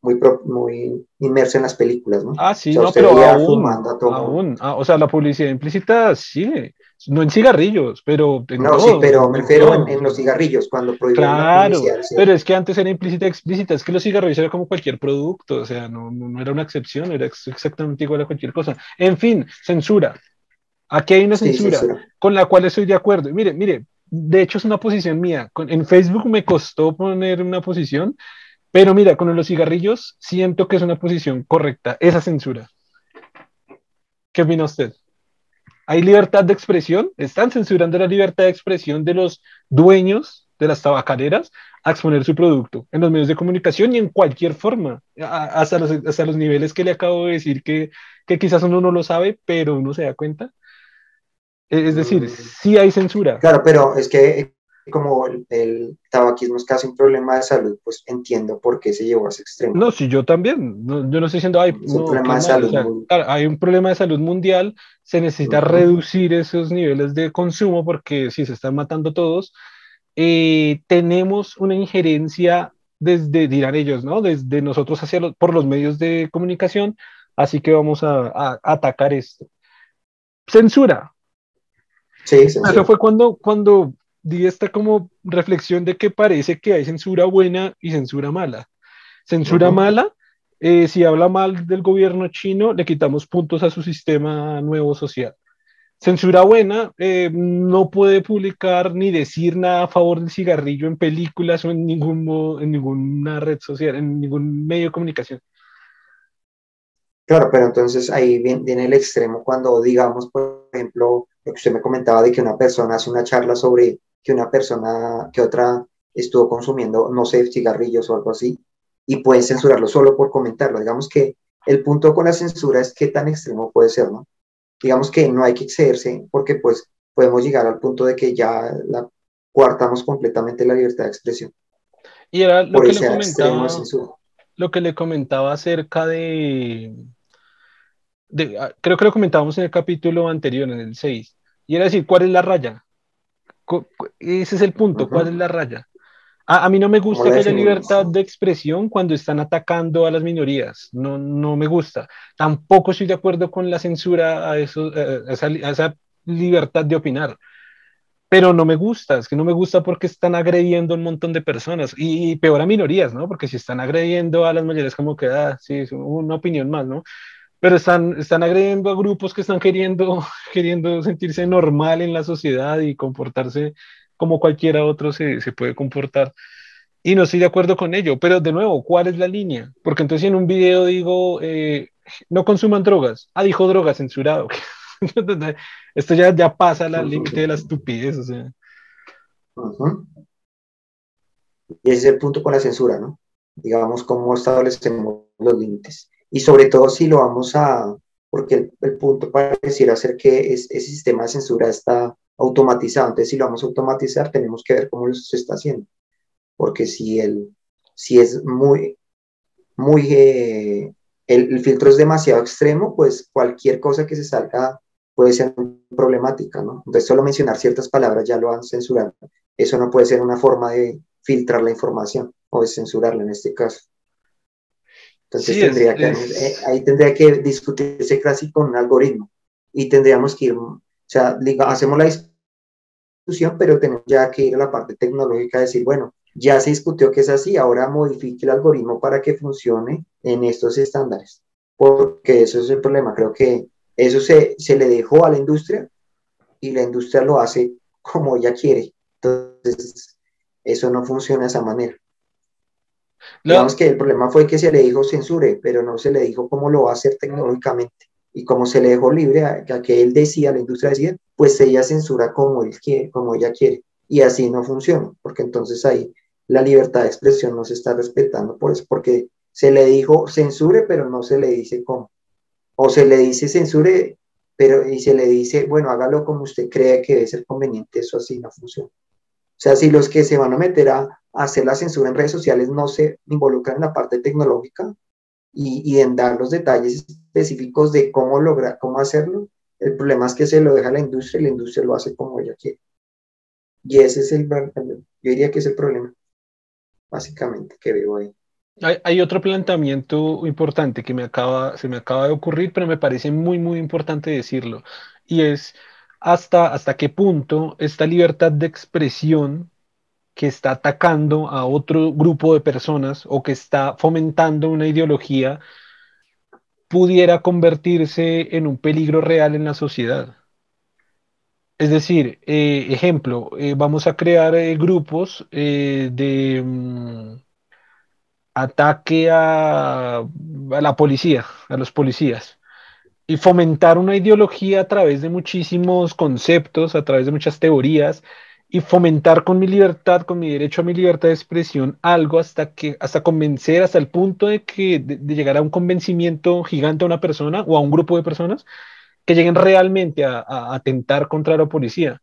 muy, muy inmersa en las películas, ¿no? Ah, sí, O sea, no, pero aún, aún, ah, o sea, la publicidad implícita sigue, no en cigarrillos, pero en No, sí, todo, pero me refiero en, en los cigarrillos, cuando prohibieron la Claro, publicidad. sí. pero es que antes era implícita explícita, es que los cigarrillos era como cualquier producto, o sea, no, no, no era una excepción, era ex- exactamente igual a cualquier cosa. En fin, censura. Aquí hay una Sí, censura censura. con la cual estoy de acuerdo. Y mire, mire, de hecho es una posición mía. En Facebook me costó poner una posición, pero mira, con los cigarrillos siento que es una posición correcta, esa censura. ¿Qué opina usted? ¿Hay libertad de expresión? ¿Están censurando la libertad de expresión de los dueños de las tabacaleras a exponer su producto en los medios de comunicación y en cualquier forma, hasta los, hasta los niveles que le acabo de decir que, que quizás uno no lo sabe, pero uno se da cuenta? Es decir, sí hay censura. Claro, pero es que eh, como el, el tabaquismo es casi un problema de salud, pues entiendo por qué se llevó a ese extremo. No, sí, yo también. No, yo no estoy diciendo, ay, Es un problema de salud o sea, muy- claro, hay un problema de salud mundial, se necesita reducir esos niveles de consumo porque si se están matando todos, eh, tenemos una injerencia desde, dirán ellos, ¿no? Desde nosotros hacia los, por los medios de comunicación, así que vamos a, a atacar esto. Censura. Sí. Eso fue cuando, cuando di esta como reflexión de que parece que hay censura buena y censura mala. Censura mala, eh, si habla mal del gobierno chino, le quitamos puntos a su sistema nuevo social. Censura buena, eh, no puede publicar ni decir nada a favor del cigarrillo en películas o en, ningún, en ninguna red social, en ningún medio de comunicación. Claro, pero entonces ahí viene, viene el extremo cuando, digamos, por ejemplo, lo que usted me comentaba de que una persona hace una charla sobre que una persona, que otra estuvo consumiendo, no sé, cigarrillos o algo así, y pueden censurarlo solo por comentarlo. Digamos que el punto con la censura es qué tan extremo puede ser, ¿no? Digamos que no hay que excederse porque pues podemos llegar al punto de que ya la coartamos completamente la libertad de expresión. Y era lo que, le comentaba, lo que le comentaba acerca de, ah, creo que lo comentábamos en el capítulo anterior, en el 6, y era decir, ¿cuál es la raya? Ese es el punto, ¿cuál es la raya? A, mí no me gusta que haya libertad de expresión cuando están atacando a las minorías. No, no me gusta. Tampoco estoy de acuerdo con la censura a, eso, a, esa, libertad de opinar. Pero no me gusta, es que no me gusta porque están agrediendo a un montón de personas y, peor a minorías, ¿no? Porque si están agrediendo a las mayorías, como que, ah, sí, es una opinión más, ¿no? Pero están, están agrediendo a grupos que están queriendo, (laughs) queriendo sentirse normal en la sociedad y comportarse como cualquiera otro se, se puede comportar. Y no estoy de acuerdo con ello, pero de nuevo, ¿cuál es la línea? Porque entonces en un video digo, eh, no consuman drogas. Ah, dijo drogas, censurado. (laughs) Esto ya, ya pasa la límite de la estupidez. O sea. Y ese es el punto con la censura, ¿no? Digamos, cómo establecemos los límites. Y sobre todo si lo vamos a, porque el, el punto pareciera ser que es, ese sistema de censura está automatizado. Entonces, si lo vamos a automatizar, tenemos que ver cómo se está haciendo. Porque si, el, si es muy, muy, eh, el, filtro es demasiado extremo, pues cualquier cosa que se salga puede ser problemática, ¿no? Entonces, solo mencionar ciertas palabras ya lo han censurado. Eso no puede ser una forma de filtrar la información o de censurarla en este caso. Entonces, tendría que, eh, ahí tendría que discutirse casi con un algoritmo y tendríamos que ir o sea, hacemos la discusión, pero tenemos ya que ir a la parte tecnológica, decir, bueno, ya se discutió que es así, ahora modifique el algoritmo para que funcione en estos estándares, porque eso es el problema. Creo que eso se, se le dejó a la industria y la industria lo hace como ella quiere. Entonces, eso no funciona de esa manera. Digamos que el problema fue que se le dijo censure, pero no se le dijo cómo lo va a hacer tecnológicamente y como se le dejó libre a, que él decía, la industria decía, pues ella censura como, él quiere, como ella quiere. Y así no funciona, porque entonces ahí la libertad de expresión no se está respetando por eso, porque se le dijo censure, pero no se le dice cómo. O se le dice censure, pero y se le dice, bueno, hágalo como usted cree que debe ser conveniente, eso así no funciona. O sea, si los que se van a meter a, a hacer la censura en redes sociales no se involucran en la parte tecnológica, y, en dar los detalles específicos de cómo lograr, cómo hacerlo. El problema es que se lo deja a la industria y la industria lo hace como ella quiere. Y ese es el, yo diría que es el problema, básicamente, que veo ahí. Hay, hay, otro planteamiento importante que me acaba, se me acaba de ocurrir, pero me parece muy, muy importante decirlo, y es hasta, hasta qué punto esta libertad de expresión que está atacando a otro grupo de personas o que está fomentando una ideología pudiera convertirse en un peligro real en la sociedad. Es decir, eh, ejemplo, eh, vamos a crear eh, grupos de mm, ataque a, a la policía, a los policías, y fomentar una ideología a través de muchísimos conceptos, a través de muchas teorías, y fomentar con mi libertad, con mi derecho a mi libertad de expresión, algo hasta que, hasta convencer, hasta el punto de que de, llegar a un convencimiento gigante a una persona o a un grupo de personas que lleguen realmente a, a atentar contra la policía.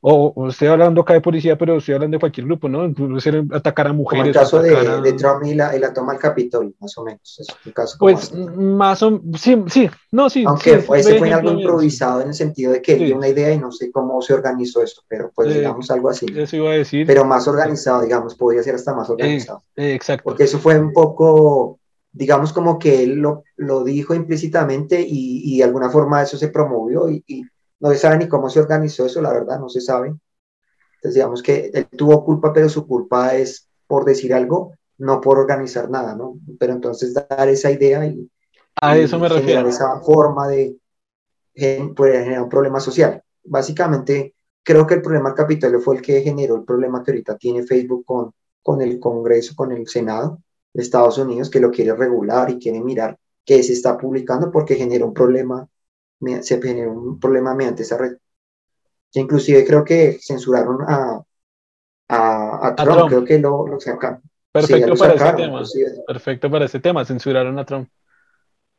O, estoy hablando acá de policía, pero estoy hablando de cualquier grupo, ¿no? Puede atacar a mujeres. Como el caso de, de, Trump y la, y la, toma del Capitolio, más o menos. Es un caso pues más o sí, sí, no, sí. Aunque fue, ese fue algo improvisado en el sentido de que dio una idea y no sé cómo se organizó eso, pero pues digamos algo así. Eso iba a decir. Pero más organizado, digamos, podría ser hasta más organizado. Eh, exacto. Porque eso fue un poco, digamos, como que él lo, lo dijo implícitamente y, y, de alguna forma eso se promovió y, y no se sabe ni cómo se organizó eso, la verdad, no se sabe. Entonces, digamos que él tuvo culpa, pero su culpa es por decir algo, no por organizar nada, ¿no? Pero entonces dar esa idea y, a eso me refiero. esa forma de puede generar un problema social. Básicamente, creo que el problema del Capitolio fue el que generó el problema que ahorita tiene Facebook con, con el Congreso, con el Senado de Estados Unidos, que lo quiere regular y quiere mirar qué se está publicando porque genera un problema se generó un problema mediante esa red. Que inclusive creo que censuraron a, a, Trump, creo que lo, lo sacaron. Perfecto para ese tema. Perfecto para ese tema. Censuraron a Trump.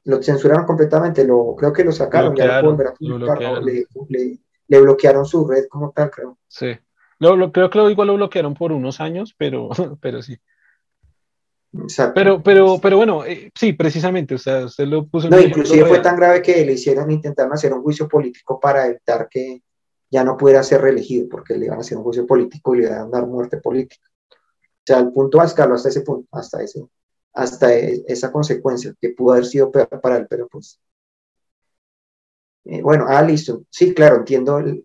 Lo censuraron completamente, lo, creo que lo sacaron, ya le, bloquearon su red como tal, creo. Sí. Lo, creo que lo igual lo bloquearon por unos años, pero, (laughs) pero sí. Exacto. Pero, pero, pero bueno, eh, sí, precisamente, o sea, usted lo puso No, inclusive fue tan grave que le hicieron, intentaron hacer un juicio político para evitar que ya no pudiera ser reelegido, porque le iban a hacer un juicio político y le iban a dar muerte política. O sea, el punto escaló hasta ese punto, hasta ese, hasta e, esa consecuencia, que pudo haber sido peor para él, pero pues. Eh, bueno, ah, listo. Sí, claro, entiendo. El,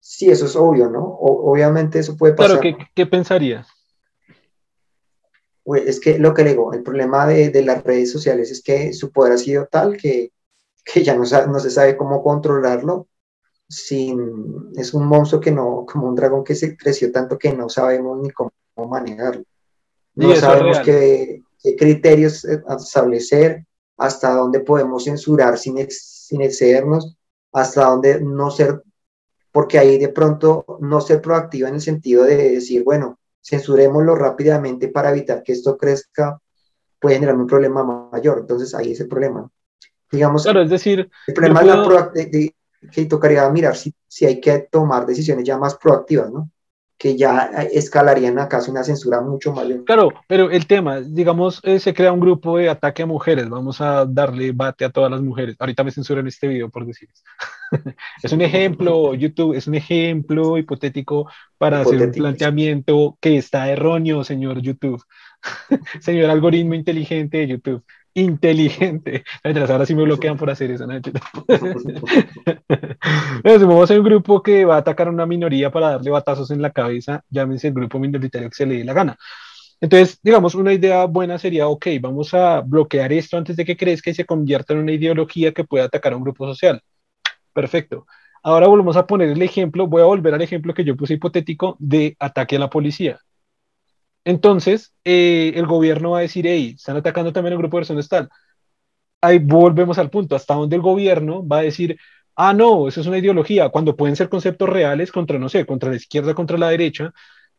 sí, eso es obvio, ¿no? obviamente eso puede pasar. Pero, ¿qué, qué pensarías? Es que lo que le digo, el problema de, de, las redes sociales es que su poder ha sido tal que, que ya no, no, se sabe cómo controlarlo. Sin, es un monstruo que no, como un dragón que se creció tanto que no sabemos ni cómo manejarlo. No sabemos qué, qué, criterios eh, establecer, hasta dónde podemos censurar sin, sin excedernos, hasta dónde no ser, porque ahí de pronto no ser proactiva en el sentido de decir, bueno, censurémoslo rápidamente para evitar que esto crezca, puede generar un problema mayor. Entonces ahí es el problema. Digamos, claro, es decir, el problema de, que tocaría mirar si, si hay que tomar decisiones ya más proactivas, ¿no? Que ya escalarían acaso una censura mucho mayor. Claro, pero el tema, digamos, eh, se crea un grupo de ataque a mujeres, vamos a darle bate a todas las mujeres. Ahorita me censuran este video por decir (laughs) es un ejemplo, YouTube es un ejemplo hipotético para hacer un planteamiento que está erróneo, señor YouTube, (laughs) señor algoritmo inteligente de YouTube inteligente. (laughs) Ahora sí me bloquean por hacer eso. ¿no? (laughs) Vamos a un grupo que va a atacar a una minoría para darle batazos en la cabeza, llámese el grupo minoritario que se le dé la gana. Entonces, digamos, una idea buena sería, ok, vamos a bloquear esto antes de que crezca y se convierta en una ideología que pueda atacar a un grupo social. Perfecto. Ahora volvemos a poner el ejemplo, voy a volver al ejemplo que yo puse hipotético de ataque a la policía. Entonces, eh, el gobierno va a decir, hey, están atacando también a un grupo de personas tal. Ahí volvemos al punto, hasta donde el gobierno va a decir, ah, no, eso es una ideología, cuando pueden ser conceptos reales contra, no sé, contra la izquierda, contra la derecha,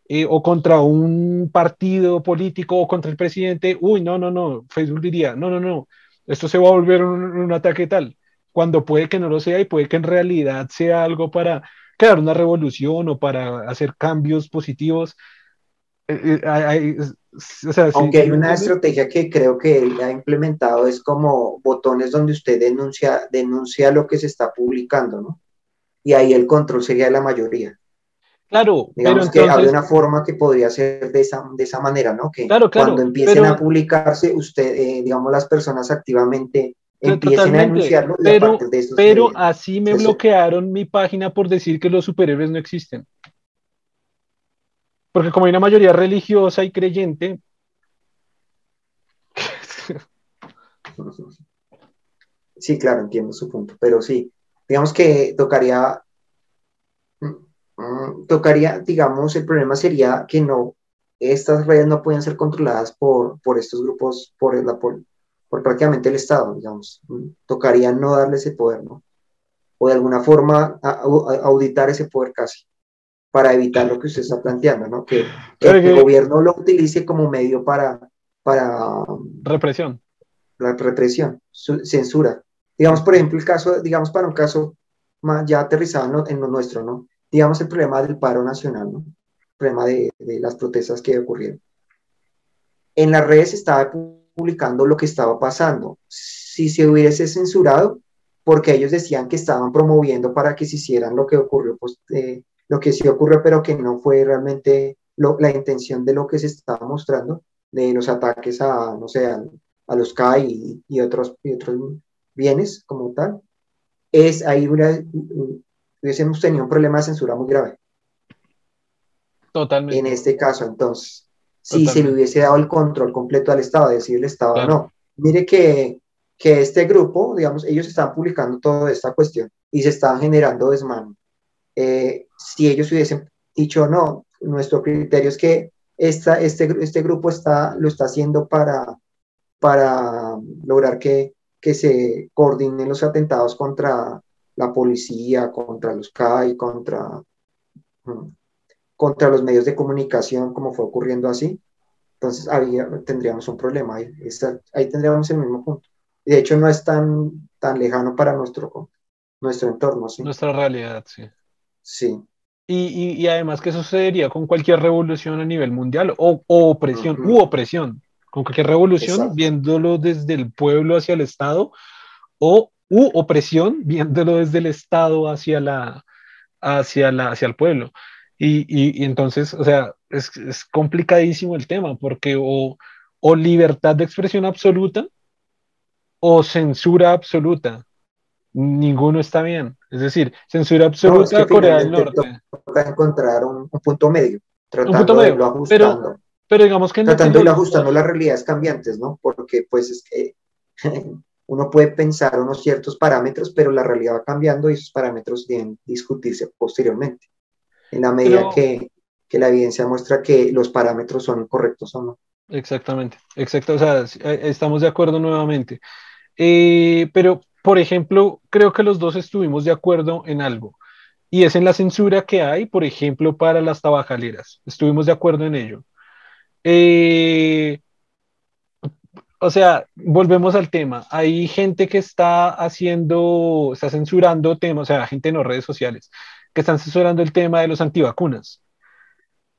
eh, o contra un partido político o contra el presidente, uy, no, no, no, Facebook diría, no, no, no, esto se va a volver un, un ataque tal, cuando puede que no lo sea y puede que en realidad sea algo para crear una revolución o para hacer cambios positivos eh, eh, Aunque hay una estrategia que creo que él ha implementado, es como botones donde usted denuncia, denuncia lo que se está publicando, ¿no? Y ahí el control sería de la mayoría. Claro, digamos que hay una forma que podría ser de esa, de esa manera, ¿no? Que cuando empiecen a publicarse, usted, eh, digamos, las personas activamente empiecen a denunciarlo. Pero, pero así me bloquearon mi página por decir que los superhéroes no existen. Porque como hay una mayoría religiosa y creyente. Sí, claro, entiendo su punto, pero sí, digamos que tocaría, mm, mm, tocaría, digamos, el problema sería que no, estas redes no pueden ser controladas por, por estos grupos, por, la, por, prácticamente el Estado, digamos. Mm, tocaría no darle ese poder, ¿no? O de alguna forma auditar ese poder casi para evitar lo que usted está planteando, ¿no? Que, el gobierno lo utilice como medio para... para represión. La represión, censura. Digamos, por ejemplo, el caso, digamos, para un caso más ya aterrizado en lo, nuestro, ¿no? Digamos, el problema del paro nacional, ¿no? El problema de, de las protestas que ocurrieron. En las redes estaba publicando lo que estaba pasando. Si se hubiese censurado, porque ellos decían que estaban promoviendo para que se hicieran lo que ocurrió pues, eh, lo que sí ocurrió, pero que no fue realmente la intención de lo que se estaba mostrando, de los ataques a, no sé, a, los CAI y, otros, y otros bienes como tal, es ahí hubiésemos tenido un problema de censura muy grave. Totalmente. En este caso, entonces, si se le hubiese dado el control completo al Estado, decirle Estado, no, mire que, que este grupo, digamos, ellos están publicando toda esta cuestión y se están generando desmano. Eh, si ellos hubiesen dicho no, nuestro criterio es que esta, este, este grupo está, lo está haciendo para, para lograr que, que se coordinen los atentados contra la policía, contra los CAI, contra... contra los medios de comunicación, como fue ocurriendo así, entonces había, tendríamos un problema ahí, ahí tendríamos el mismo punto. De hecho, no es tan, tan lejano para nuestro, nuestro entorno. ¿sí? Nuestra realidad, sí. Sí. Y, y, además que sucedería con cualquier revolución a nivel mundial o, opresión, u opresión, con cualquier revolución, viéndolo desde el pueblo hacia el Estado o u opresión, (laughs) viéndolo desde el Estado hacia, la, hacia, la, hacia el pueblo. Y, y, entonces, o sea, es, es, complicadísimo el tema, porque o, o libertad de expresión absoluta o censura absoluta. Ninguno está bien. Es decir, censura absoluta no, Corea del Norte. Toca encontrar un, punto medio, tratando un punto medio, de ajustando. Pero, pero digamos que... Tratando de ajustando las realidades cambiantes, ¿no? Porque pues es que (laughs) uno puede pensar unos ciertos parámetros, pero la realidad va cambiando y esos parámetros deben discutirse posteriormente en la medida que, que, la evidencia muestra que los parámetros son incorrectos o no. Exactamente, exacto, o sea, estamos de acuerdo nuevamente. Eh, pero, por ejemplo, creo que los dos estuvimos de acuerdo en algo, y es en la censura que hay, por ejemplo, para las tabacaleras. Estuvimos de acuerdo en ello. Eh, o sea, volvemos al tema. Hay gente que está haciendo, está censurando temas, o sea, gente en las redes sociales, que están censurando el tema de los antivacunas.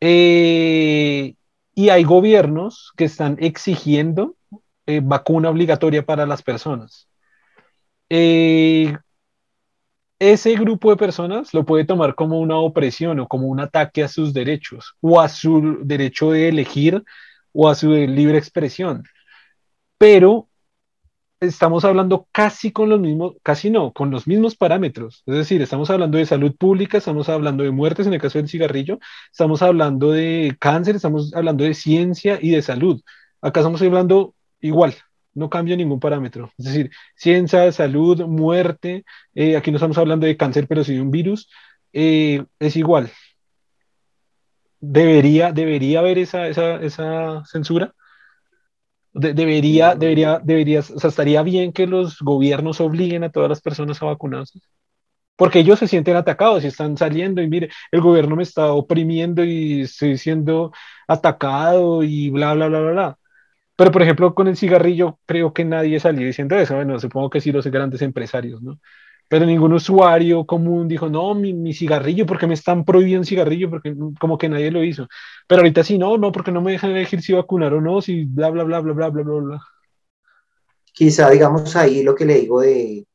Eh, y hay gobiernos que están exigiendo eh, vacuna obligatoria para las personas. Eh, ese grupo de personas lo puede tomar como una opresión o como un ataque a sus derechos o a su derecho de elegir o a su libre expresión. Pero estamos hablando casi con los mismos, casi no, con los mismos parámetros. Es decir, estamos hablando de salud pública, estamos hablando de muertes en el caso del cigarrillo, estamos hablando de cáncer, estamos hablando de ciencia y de salud. Acá estamos hablando igual, no cambia ningún parámetro. Es decir, ciencia, salud, muerte, eh, aquí no estamos hablando de cáncer, pero sí de un virus, eh, es igual. Debería, debería haber esa, esa, esa censura debería, debería, debería, o sea, estaría bien que los gobiernos obliguen a todas las personas a vacunarse. Porque ellos se sienten atacados y están saliendo y mire, el gobierno me está oprimiendo y estoy siendo atacado y bla, bla, bla, bla, bla. Pero, por ejemplo, con el cigarrillo, creo que nadie salió diciendo eso. Bueno, supongo que sí los grandes empresarios, ¿no? pero ningún usuario común dijo, no, mi, mi cigarrillo, porque me están prohibiendo cigarrillo, porque como que nadie lo hizo. Pero ahorita sí, no, no, porque no me dejan elegir si vacunar o no, si bla, bla, bla, bla, bla, bla, bla, bla. Quizá, digamos, ahí lo que le digo de,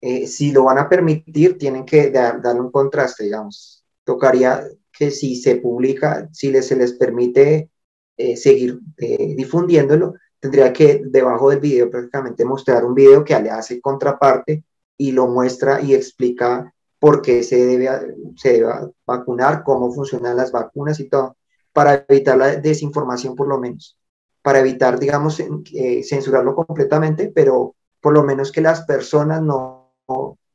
eh, si lo van a permitir, tienen que dar, darle un contraste, digamos. Tocaría que si se publica, si les, se les permite eh, seguir eh, difundiéndolo, tendría que debajo del video prácticamente mostrar un video que le hace contraparte y lo muestra y explica por qué se debe, se debe vacunar, cómo funcionan las vacunas y todo, para evitar la desinformación por lo menos, para evitar, digamos, eh, censurarlo completamente, pero por lo menos que las personas no,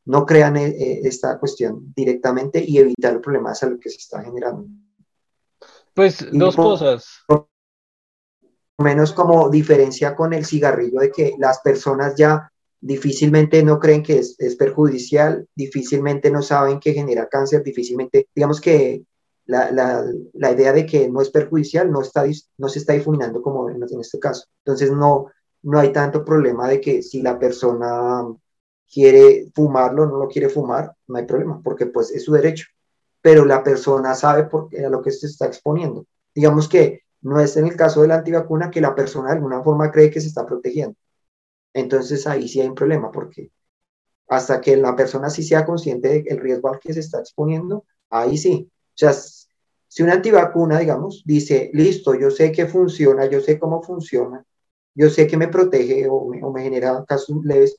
no, crean eh, eh, esta cuestión directamente y evitar el problema de salud que se está generando. Pues dos cosas. Por menos como diferencia con el cigarrillo de que las personas ya difícilmente no creen que es, perjudicial, difícilmente no saben que genera cáncer, difícilmente, digamos que la, la, la, idea de que no es perjudicial no, está, no se está difuminando como en, este caso. Entonces no, no hay tanto problema de que si la persona quiere fumarlo, no lo quiere fumar, no hay problema, porque pues es su derecho. Pero la persona sabe por a lo que se está exponiendo. Digamos que no es en el caso de la antivacuna que la persona de alguna forma cree que se está protegiendo entonces ahí sí hay un problema, porque hasta que la persona sí sea consciente del riesgo al que se está exponiendo, ahí sí. O sea, si una antivacuna, digamos, dice, listo, yo sé que funciona, yo sé cómo funciona, yo sé que me protege o me, genera casos leves,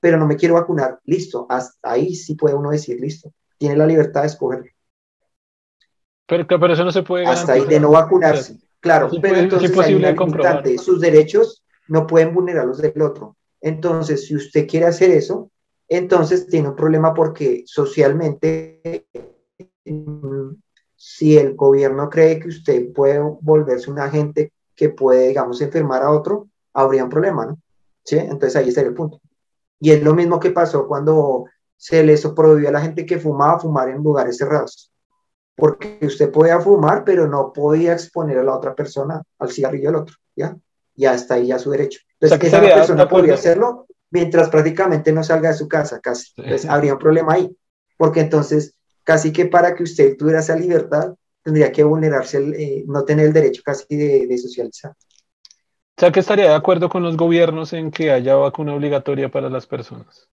pero no me quiero vacunar, listo, hasta ahí sí puede uno decir, listo, tiene la libertad de escoger. Pero, pero eso no se puede. Hasta ahí de no vacunarse. claro, pero entonces hay sus derechos no pueden vulnerar los del otro. Entonces, si usted quiere hacer eso, entonces tiene un problema porque socialmente, si el gobierno cree que usted puede volverse un agente que puede, digamos, enfermar a otro, habría un problema, ¿no? ¿Sí? Entonces ahí está el punto. Y es lo mismo que pasó cuando se les prohibió a la gente que fumaba fumar en lugares cerrados. porque usted podía fumar, pero no podía exponer a la otra persona al cigarrillo del otro, ¿ya? Ya está ahí ya su derecho. Entonces, esa persona podría hacerlo mientras prácticamente no salga de su casa, casi. Entonces, habría un problema ahí, porque entonces, casi que para que usted tuviera esa libertad, tendría que vulnerarse, el, eh, no tener el derecho casi de, de socializar. O sea, que estaría de acuerdo con los gobiernos en que haya vacuna obligatoria para las personas.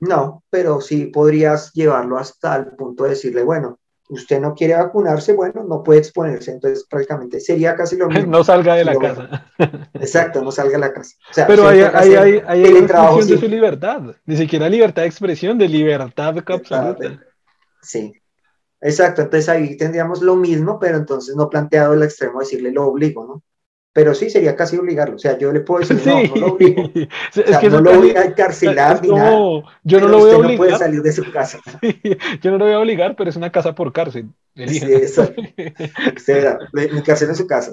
No, pero sí podrías llevarlo hasta el punto de decirle, bueno, usted no quiere vacunarse, bueno, no puede exponerse. Entonces, prácticamente sería casi lo (laughs) mismo. No salga de la casa. Exacto, no salga de la casa. Pero hay, hay, hay, hay de su libertad. Ni siquiera libertad de expresión, de libertad absoluta. Sí, exacto. Entonces ahí tendríamos lo mismo, pero entonces no planteado el extremo de decirle lo obligo, ¿no? Pero sí sería casi obligarlo. O sea, yo le puedo decir, no, no lo obligo. (laughs) es que no lo voy a encarcelar ni nada. Yo no lo voy a obligar. no puede salir de su casa. (laughs) yo no lo voy a obligar, pero es una casa por cárcel. Sí, exacto. (laughs) En su casa.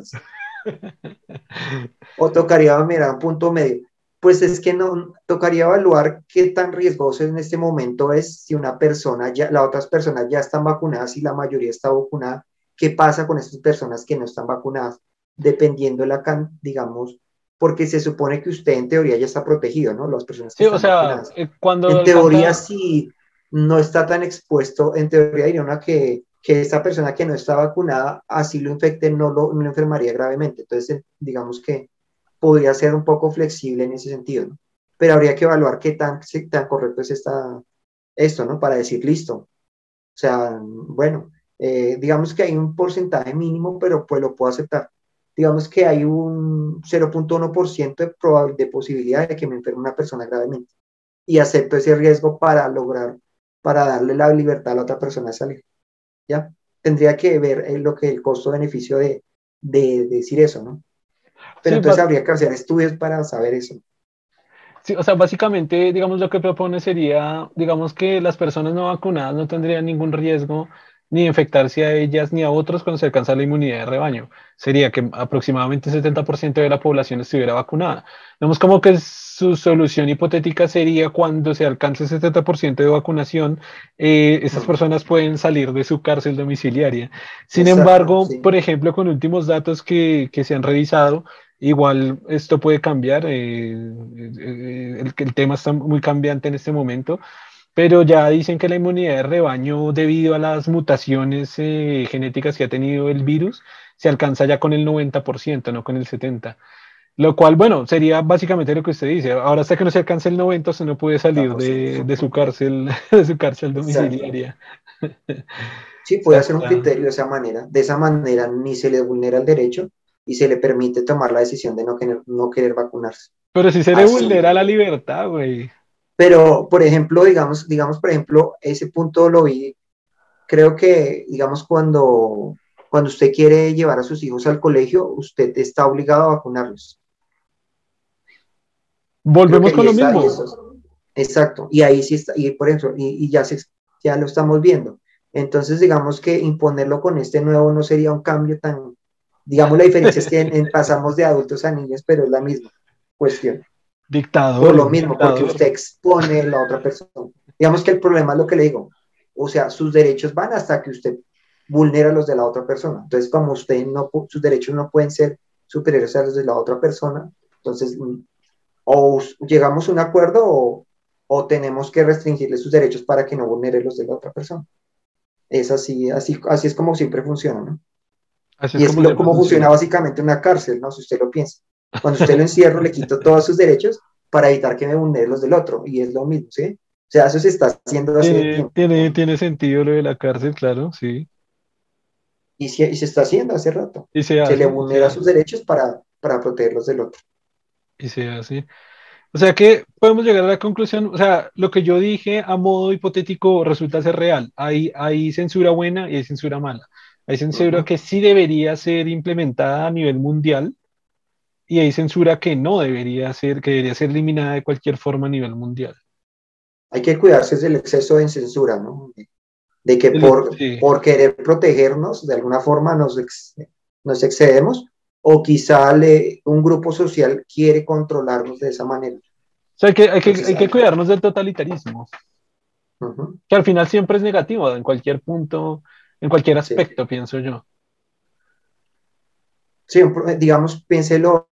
O tocaría, mira, un punto medio. Pues es que no, tocaría evaluar qué tan riesgoso en este momento es si una persona, ya, las otras personas ya están vacunadas y la mayoría está vacunada. ¿Qué pasa con estas personas que no están vacunadas? Dependiendo la can, digamos, porque se supone que usted en teoría ya está protegido, ¿no? Las personas que sí, o sea, eh, cuando en teoría si no está tan expuesto, en teoría diría una que, que esta persona que no está vacunada, así lo infecte, no lo, no enfermaría gravemente. Entonces, digamos que podría ser un poco flexible en ese sentido, ¿no? Pero habría que evaluar qué tan, tan correcto es esta, esto, ¿no? Para decir, listo. O sea, bueno, eh, digamos que hay un porcentaje mínimo, pero pues lo puedo aceptar digamos que hay un 0.1% de, de posibilidad de que me enferme una persona gravemente. Y acepto ese riesgo para lograr, para darle la libertad a la otra persona de salir. ¿Ya? Tendría que ver eh, lo que el costo-beneficio de, de, decir eso, ¿no? Pero entonces habría que hacer estudios para saber eso. Sí, o sea, básicamente, digamos, lo que propone sería, digamos que las personas no vacunadas no tendrían ningún riesgo ni infectarse a ellas ni a otros cuando se alcanza la inmunidad de rebaño. Sería que aproximadamente el 70% de la población estuviera vacunada. Vemos como que su solución hipotética sería cuando se alcance el 70% de vacunación, eh, esas personas pueden salir de su cárcel domiciliaria. Sin embargo, por ejemplo, con últimos datos que, que, se han revisado, igual esto puede cambiar. Eh, eh, el, el tema está muy cambiante en este momento pero ya dicen que la inmunidad de rebaño debido a las mutaciones eh, genéticas que ha tenido el virus se alcanza ya con el 90%, no con el 70%. Lo cual, bueno, sería básicamente lo que usted dice. Ahora hasta que no se alcance el 90, se no puede salir de, de, su cárcel, (laughs) de su cárcel domiciliaria. Sí, puede hacer un criterio de esa manera. De esa manera ni se le vulnera el derecho y se le permite tomar la decisión de no querer, no querer vacunarse. Pero si se le vulnera la libertad, güey. Pero, por ejemplo, digamos, digamos, por ejemplo, ese punto lo vi, creo que, digamos, cuando, cuando usted quiere llevar a sus hijos al colegio, usted está obligado a vacunarlos. Volvemos con lo mismo. exacto, y ahí sí está, y por ejemplo, y, ya, se, ya lo estamos viendo. Entonces, digamos que imponerlo con este nuevo no sería un cambio tan, digamos, la diferencia es que pasamos de adultos a niños, pero es la misma cuestión. Dictador. Por lo mismo, porque usted expone a la otra persona. Digamos que el problema es lo que le digo. O sea, sus derechos van hasta que usted vulnera los de la otra persona. Entonces, como usted no, sus derechos no pueden ser superiores a los de la otra persona, entonces mm, o llegamos a un acuerdo o, o tenemos que restringirle sus derechos para que no vulnere los de la otra persona. Es así, así, así es como siempre funciona, ¿no? y es como, como funciona básicamente una cárcel, ¿no? Si usted lo piensa. Cuando usted lo encierro, le quito todos sus derechos para evitar que me vulnere los del otro. Y es lo mismo, ¿sí? O sea, eso se está haciendo tiene, tiene, tiene, sentido lo de la cárcel, claro, sí. Y, se, y se está haciendo hace rato. Y se, le vulnera sus derechos para, para protegerlos del otro. Y se hace. O sea que podemos llegar a la conclusión, o sea, lo que yo dije a modo hipotético resulta ser real. Hay, hay censura buena y hay censura mala. Hay censura que sí debería ser implementada a nivel mundial, y hay censura que no debería ser, que debería ser eliminada de cualquier forma a nivel mundial. Hay que cuidarse del exceso de censura, ¿no? De que por, por querer protegernos, de alguna forma nos, nos excedemos, o quizá le, un grupo social quiere controlarnos de esa manera. O sea, hay que, hay que, hay que cuidarnos del totalitarismo, que al final siempre es negativo, en cualquier punto en cualquier aspecto, pienso yo. Sí, digamos, piénselo,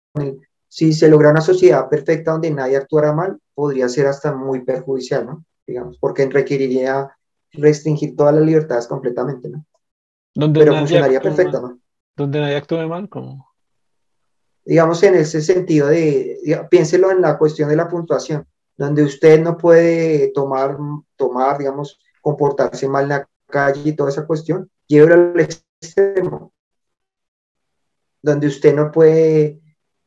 si se logra una sociedad perfecta donde nadie actuara mal, podría ser hasta muy perjudicial, ¿no? Digamos, porque requeriría restringir todas las libertades completamente, ¿no? Pero funcionaría perfecto, ¿no? Donde nadie actúe mal, ¿cómo? Digamos, en ese sentido de, piénselo en la cuestión de la puntuación, donde usted no puede tomar, tomar, digamos, comportarse mal en la calle y toda esa cuestión, llévelo al extremo, donde usted no puede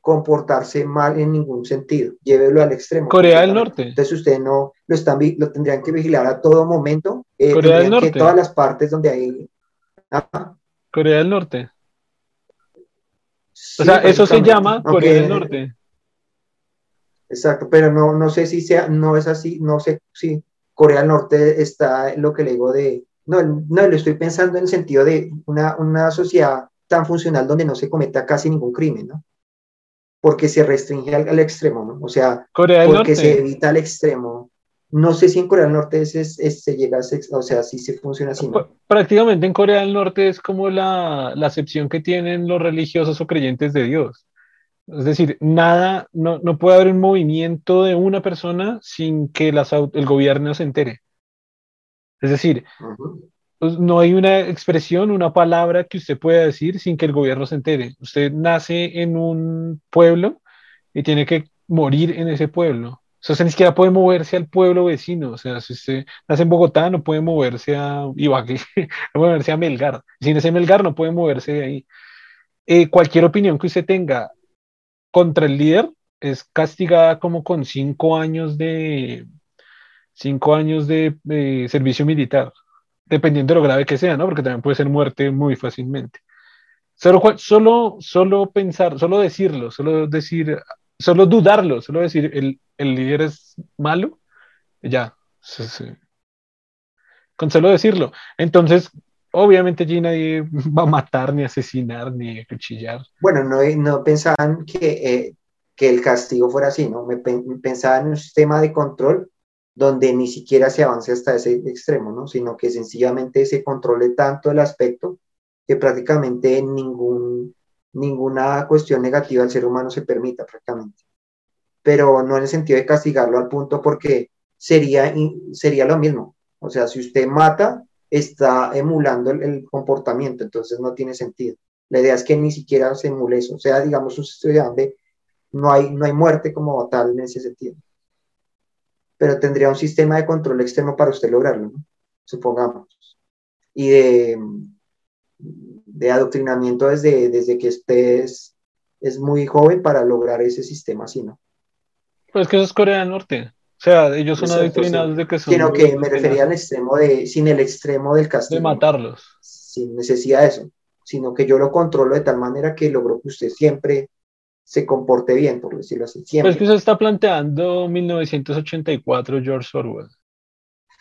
comportarse mal en ningún sentido, llévelo al extremo. Corea del Norte. Entonces usted no lo están lo tendrían que vigilar a todo momento. Eh, Corea del Norte. todas las partes donde hay. Corea del Norte. o sea, eso se llama Corea del Norte. Exacto, pero no, no sé si sea, no es así, no sé si Corea del Norte está lo que le digo de, no, no, lo estoy pensando en el sentido de una, una sociedad tan funcional donde no se cometa casi ningún crimen, ¿no? Porque se restringe al, extremo, ¿no? O sea, porque se evita al extremo. No sé si en Corea del Norte es, se llega a, o sea, si se funciona así. ¿no? Prácticamente en Corea del Norte es como la, la acepción que tienen los religiosos o creyentes de Dios. Es decir, nada, no, no puede haber un movimiento de una persona sin que las, el gobierno se entere. Es decir, pues, no hay una expresión, una palabra que usted pueda decir sin que el gobierno se entere. Usted nace en un pueblo y tiene que morir en ese pueblo. O sea, ni siquiera puede moverse al pueblo vecino. O sea, si usted nace en Bogotá, no puede moverse a Ibagué, (laughs) no puede moverse a Melgar. Si nace en Melgar, no puede moverse de ahí. Eh, cualquier opinión que usted tenga contra el líder es castigada como con cinco años de cinco años de eh, servicio militar dependiendo de lo grave que sea, ¿no? Porque también puede ser muerte muy fácilmente. Solo, solo, solo pensar, solo decirlo, solo decir, solo dudarlo, solo decir el, el líder es malo, ya. Con solo decirlo. Entonces, obviamente allí nadie (laughs) va a matar, ni asesinar, ni cuchillar. Bueno, no, no pensaban que, eh, que el castigo fuera así, ¿no? Me, pensaba en un sistema de control donde ni siquiera se avance hasta ese extremo, ¿no? sino que sencillamente se controle tanto el aspecto que prácticamente ningún, ninguna cuestión negativa al ser humano se permita prácticamente. Pero no en el sentido de castigarlo al punto porque sería, sería lo mismo. O sea, si usted mata, está emulando el, comportamiento, entonces no tiene sentido. La idea es que ni siquiera se emule eso. O sea, digamos, un donde no hay, no hay muerte como tal en ese sentido pero tendría un sistema de control externo para usted lograrlo, ¿no? supongamos. Y de, de adoctrinamiento desde, desde que usted es, es, muy joven para lograr ese sistema así, ¿no? Pues que eso es Corea del Norte. O sea, ellos son adoctrinados de que son. Sino que me refería al extremo de, sin el extremo del castigo. De matarlos. Sin necesidad de eso. Sino que yo lo controlo de tal manera que logro que usted siempre se comporte bien, por decirlo así. Siempre. Pues que se está planteando 1984 George Orwell.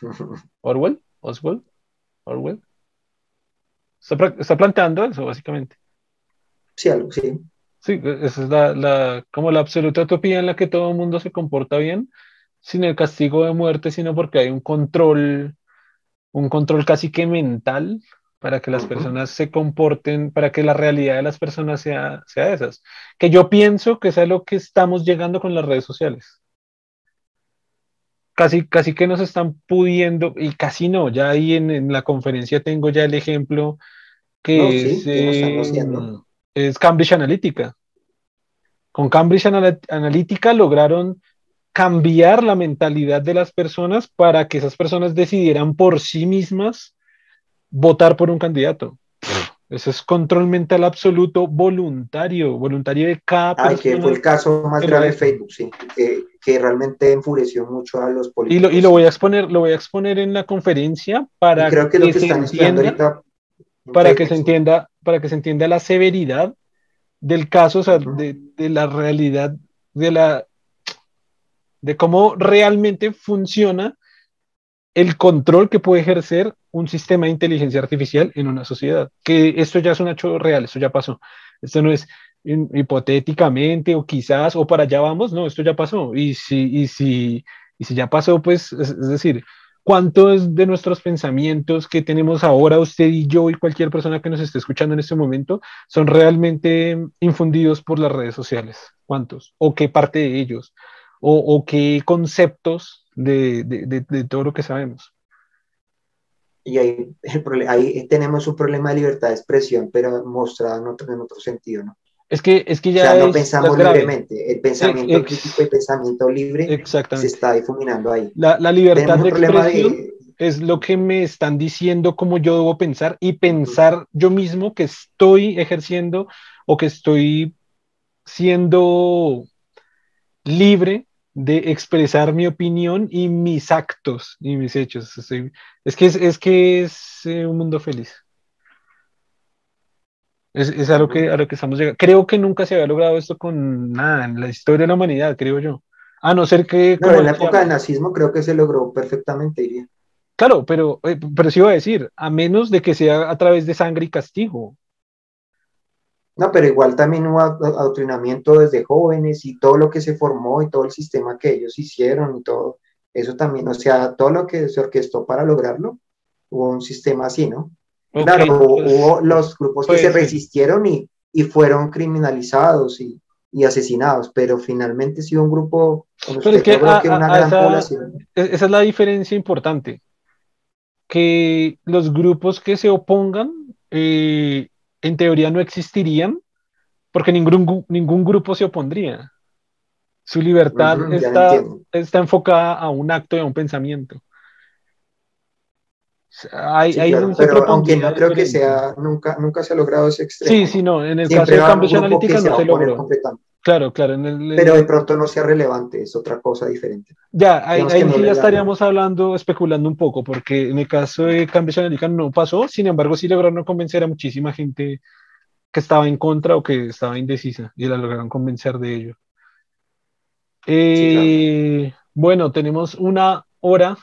(laughs) ¿Orwell? ¿Oswald? ¿Orwell? Está, planteando eso, básicamente. Sí, algo, sí. Sí, esa es la, la, como la absoluta utopía en la que todo el mundo se comporta bien, sin el castigo de muerte, sino porque hay un control, un control casi que mental para que las personas se comporten, para que la realidad de las personas sea, sea esas. Que yo pienso que es a lo que estamos llegando con las redes sociales. Casi, casi que nos están pudiendo, y casi no, ya ahí en, la conferencia tengo ya el ejemplo que es, em, es, Cambridge Analytica. Con Cambridge Analytica lograron cambiar la mentalidad de las personas para que esas personas decidieran por sí mismas votar por un candidato. Ese es control mental absoluto voluntario, voluntario de cada persona. que fue el caso más grave de Facebook, sí, que, realmente enfureció mucho a los políticos. Y lo, voy a exponer, lo voy a exponer en la conferencia para creo que, se entienda, para que se entienda, para que se entienda la severidad del caso, o sea, de, de la realidad, de la de cómo realmente funciona el control que puede ejercer un sistema de inteligencia artificial en una sociedad. Que esto ya es un hecho real, esto ya pasó. Esto no es hipotéticamente o quizás o para allá vamos, no, esto ya pasó. Y si, y si, y si ya pasó, pues es, decir, cuántos de nuestros pensamientos que tenemos ahora, usted y yo y cualquier persona que nos esté escuchando en este momento, son realmente infundidos por las redes sociales. ¿Cuántos? ¿O qué parte de ellos? ¿O, qué conceptos de, de, todo lo que sabemos? Y ahí, ahí, tenemos un problema de libertad de expresión, pero mostrado en otro, en otro sentido, ¿no? Es que, es que ya. no pensamos libremente. El pensamiento crítico y pensamiento libre se está difuminando ahí. La, la libertad de expresión es lo que me están diciendo cómo yo debo pensar y pensar yo mismo que estoy ejerciendo o que estoy siendo libre de expresar mi opinión y mis actos y mis hechos. es que es, es que es eh, un mundo feliz. Es, es a, lo que, a lo que estamos llegando. Creo que nunca se había logrado esto con nada en la historia de la humanidad, creo yo. A no ser que... No, en la época del nazismo creo que se logró perfectamente, diría. Claro, pero, eh, pero sí iba a decir, a menos de que sea a través de sangre y castigo. No, pero igual también hubo adoctrinamiento desde jóvenes y todo lo que se formó y todo el sistema que ellos hicieron y todo. Eso también, o sea, todo lo que se orquestó para lograrlo, hubo un sistema así, ¿no? claro, hubo los grupos que se resistieron y, y fueron criminalizados y, y, asesinados, pero finalmente sí un grupo... Pero es que, una gran población. E-, esa es la diferencia importante, que los grupos que se opongan eh, en teoría no existirían porque ningún, ningún grupo se opondría. Su libertad está, está enfocada a un acto y a un pensamiento pero aunque no creo que sea, nunca, nunca se ha logrado ese extremo. Sí, sí, no, en el caso de Cambridge Analytica no se, logró. Claro, claro. En el, pero de pronto no sea relevante, es otra cosa diferente. Ya, ahí, ahí sí ya estaríamos hablando, especulando un poco, porque en el caso de Cambridge Analytica no pasó, sin embargo sí lograron convencer a muchísima gente que estaba en contra o que estaba indecisa, y la lograron convencer de ello. Eh, bueno, tenemos una hora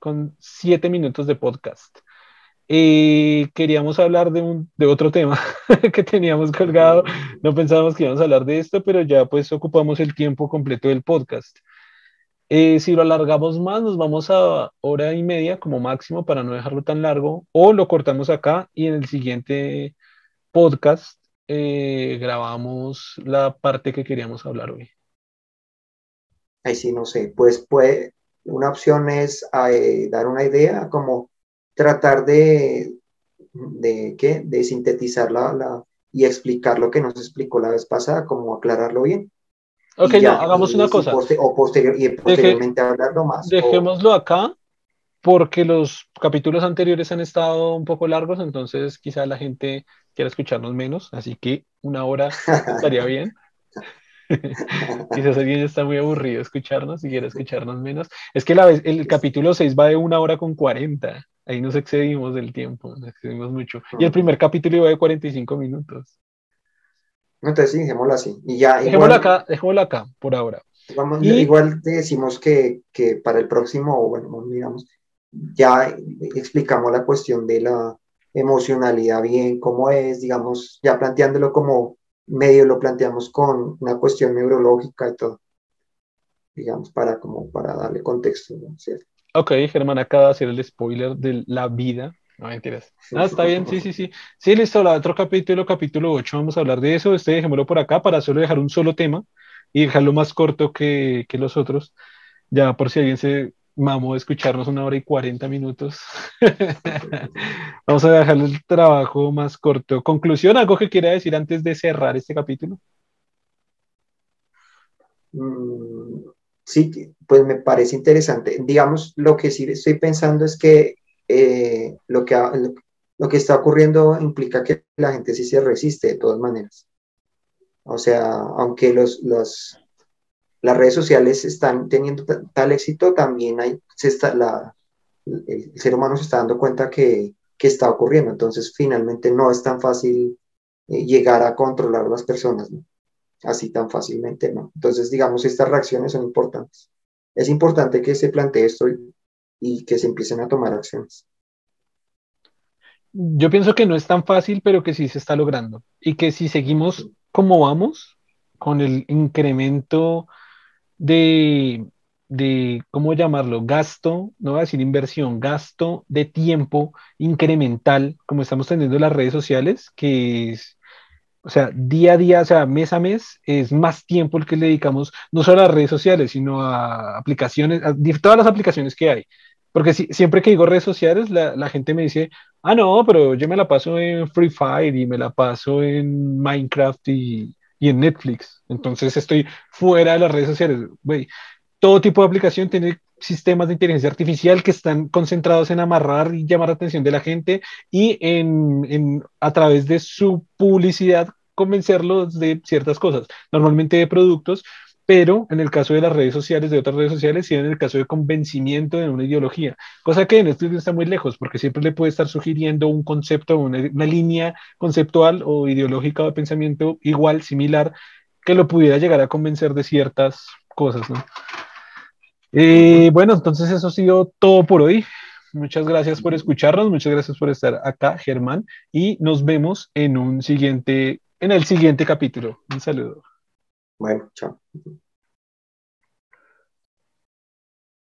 con siete minutos de podcast. Y queríamos hablar de, un, de otro tema (laughs) que teníamos colgado. No pensábamos que íbamos a hablar de esto, pero ya pues ocupamos el tiempo completo del podcast. Eh, si lo alargamos más, nos vamos a hora y media como máximo para no dejarlo tan largo, o lo cortamos acá y en el siguiente podcast eh, grabamos la parte que queríamos hablar hoy. Ahí sí, no sé, pues puede, una opción es eh, dar una idea, como tratar de, de, ¿qué? de sintetizar la, y explicar lo que nos explicó la vez pasada, como aclararlo bien. Ok, no, hagamos una cosa. o posterior, y posteriormente hablarlo más. Dejémoslo acá, porque los capítulos anteriores han estado un poco largos, entonces quizá la gente quiera escucharnos menos, así que una hora (laughs) estaría bien. (laughs) Quizás alguien está muy aburrido escucharnos y quiere escucharnos menos. Es que la, el capítulo 6 va de una hora con 40. Ahí nos excedimos del tiempo, nos excedimos mucho. Y el primer capítulo iba de 45 minutos. Entonces sí, dejémoslo así. Y ya, dejémoslo, acá, dejémoslo acá, por ahora. Igual decimos que, que para el próximo, bueno, digamos, ya explicamos la cuestión de la emocionalidad bien, cómo es, digamos, ya planteándolo como medio lo planteamos con una cuestión neurológica y todo, digamos, para, como para darle contexto, ¿no? ¿Cierto? Ok, Germán acaba de hacer el spoiler de la vida. No mentiras. Ah, está bien, sí, sí, sí. Sí, listo, la otro capítulo, capítulo 8, vamos a hablar de eso. Este dejémoslo por acá para solo dejar un solo tema y dejarlo más corto que, que los otros. Ya por si alguien se Mamo escucharnos una hora y cuarenta minutos. (laughs) Vamos a dejar el trabajo más corto. Conclusión, algo que quiera decir antes de cerrar este capítulo. Mm, sí, pues me parece interesante. Digamos, lo que sí estoy pensando es que eh, lo, que lo, que está ocurriendo implica que la gente sí se resiste de todas maneras. O sea, aunque los, las redes sociales están teniendo tal éxito, también hay, se está, la, el, ser humano se está dando cuenta que, que, está ocurriendo. Entonces, finalmente no es tan fácil eh, llegar a controlar a las personas, así tan fácilmente, ¿no? Entonces, digamos, estas reacciones son importantes. Es importante que se plantee esto y, que se empiecen a tomar acciones. Yo pienso que no es tan fácil, pero que sí se está logrando. Y que si seguimos como vamos, con el incremento de de, ¿cómo llamarlo? Gasto, no voy a decir inversión, gasto de tiempo incremental, como estamos teniendo las redes sociales, que es, o sea, día a día, o sea, mes a mes, es más tiempo el que le dedicamos, no solo a las redes sociales, sino a aplicaciones, a todas las aplicaciones que hay. Porque si, siempre que digo redes sociales, la, la, gente me dice, ah, no, pero yo me la paso en Free Fire y me la paso en Minecraft y, y en Netflix. Entonces estoy fuera de las redes sociales. Todo tipo de aplicación tiene sistemas de inteligencia artificial que están concentrados en amarrar y llamar la atención de la gente y en, en, a través de su publicidad convencerlos de ciertas cosas, normalmente de productos, pero en el caso de las redes sociales, de otras redes sociales, y en el caso de convencimiento de una ideología, cosa que en esto está muy lejos, porque siempre le puede estar sugiriendo un concepto, una, una línea conceptual o ideológica de pensamiento igual, similar, que lo pudiera llegar a convencer de ciertas cosas, ¿no? Eh, bueno, entonces eso ha sido todo por hoy. Muchas gracias por escucharnos, muchas gracias por estar acá, Germán, y nos vemos en un siguiente, en el siguiente capítulo. Un saludo. Bueno, chao.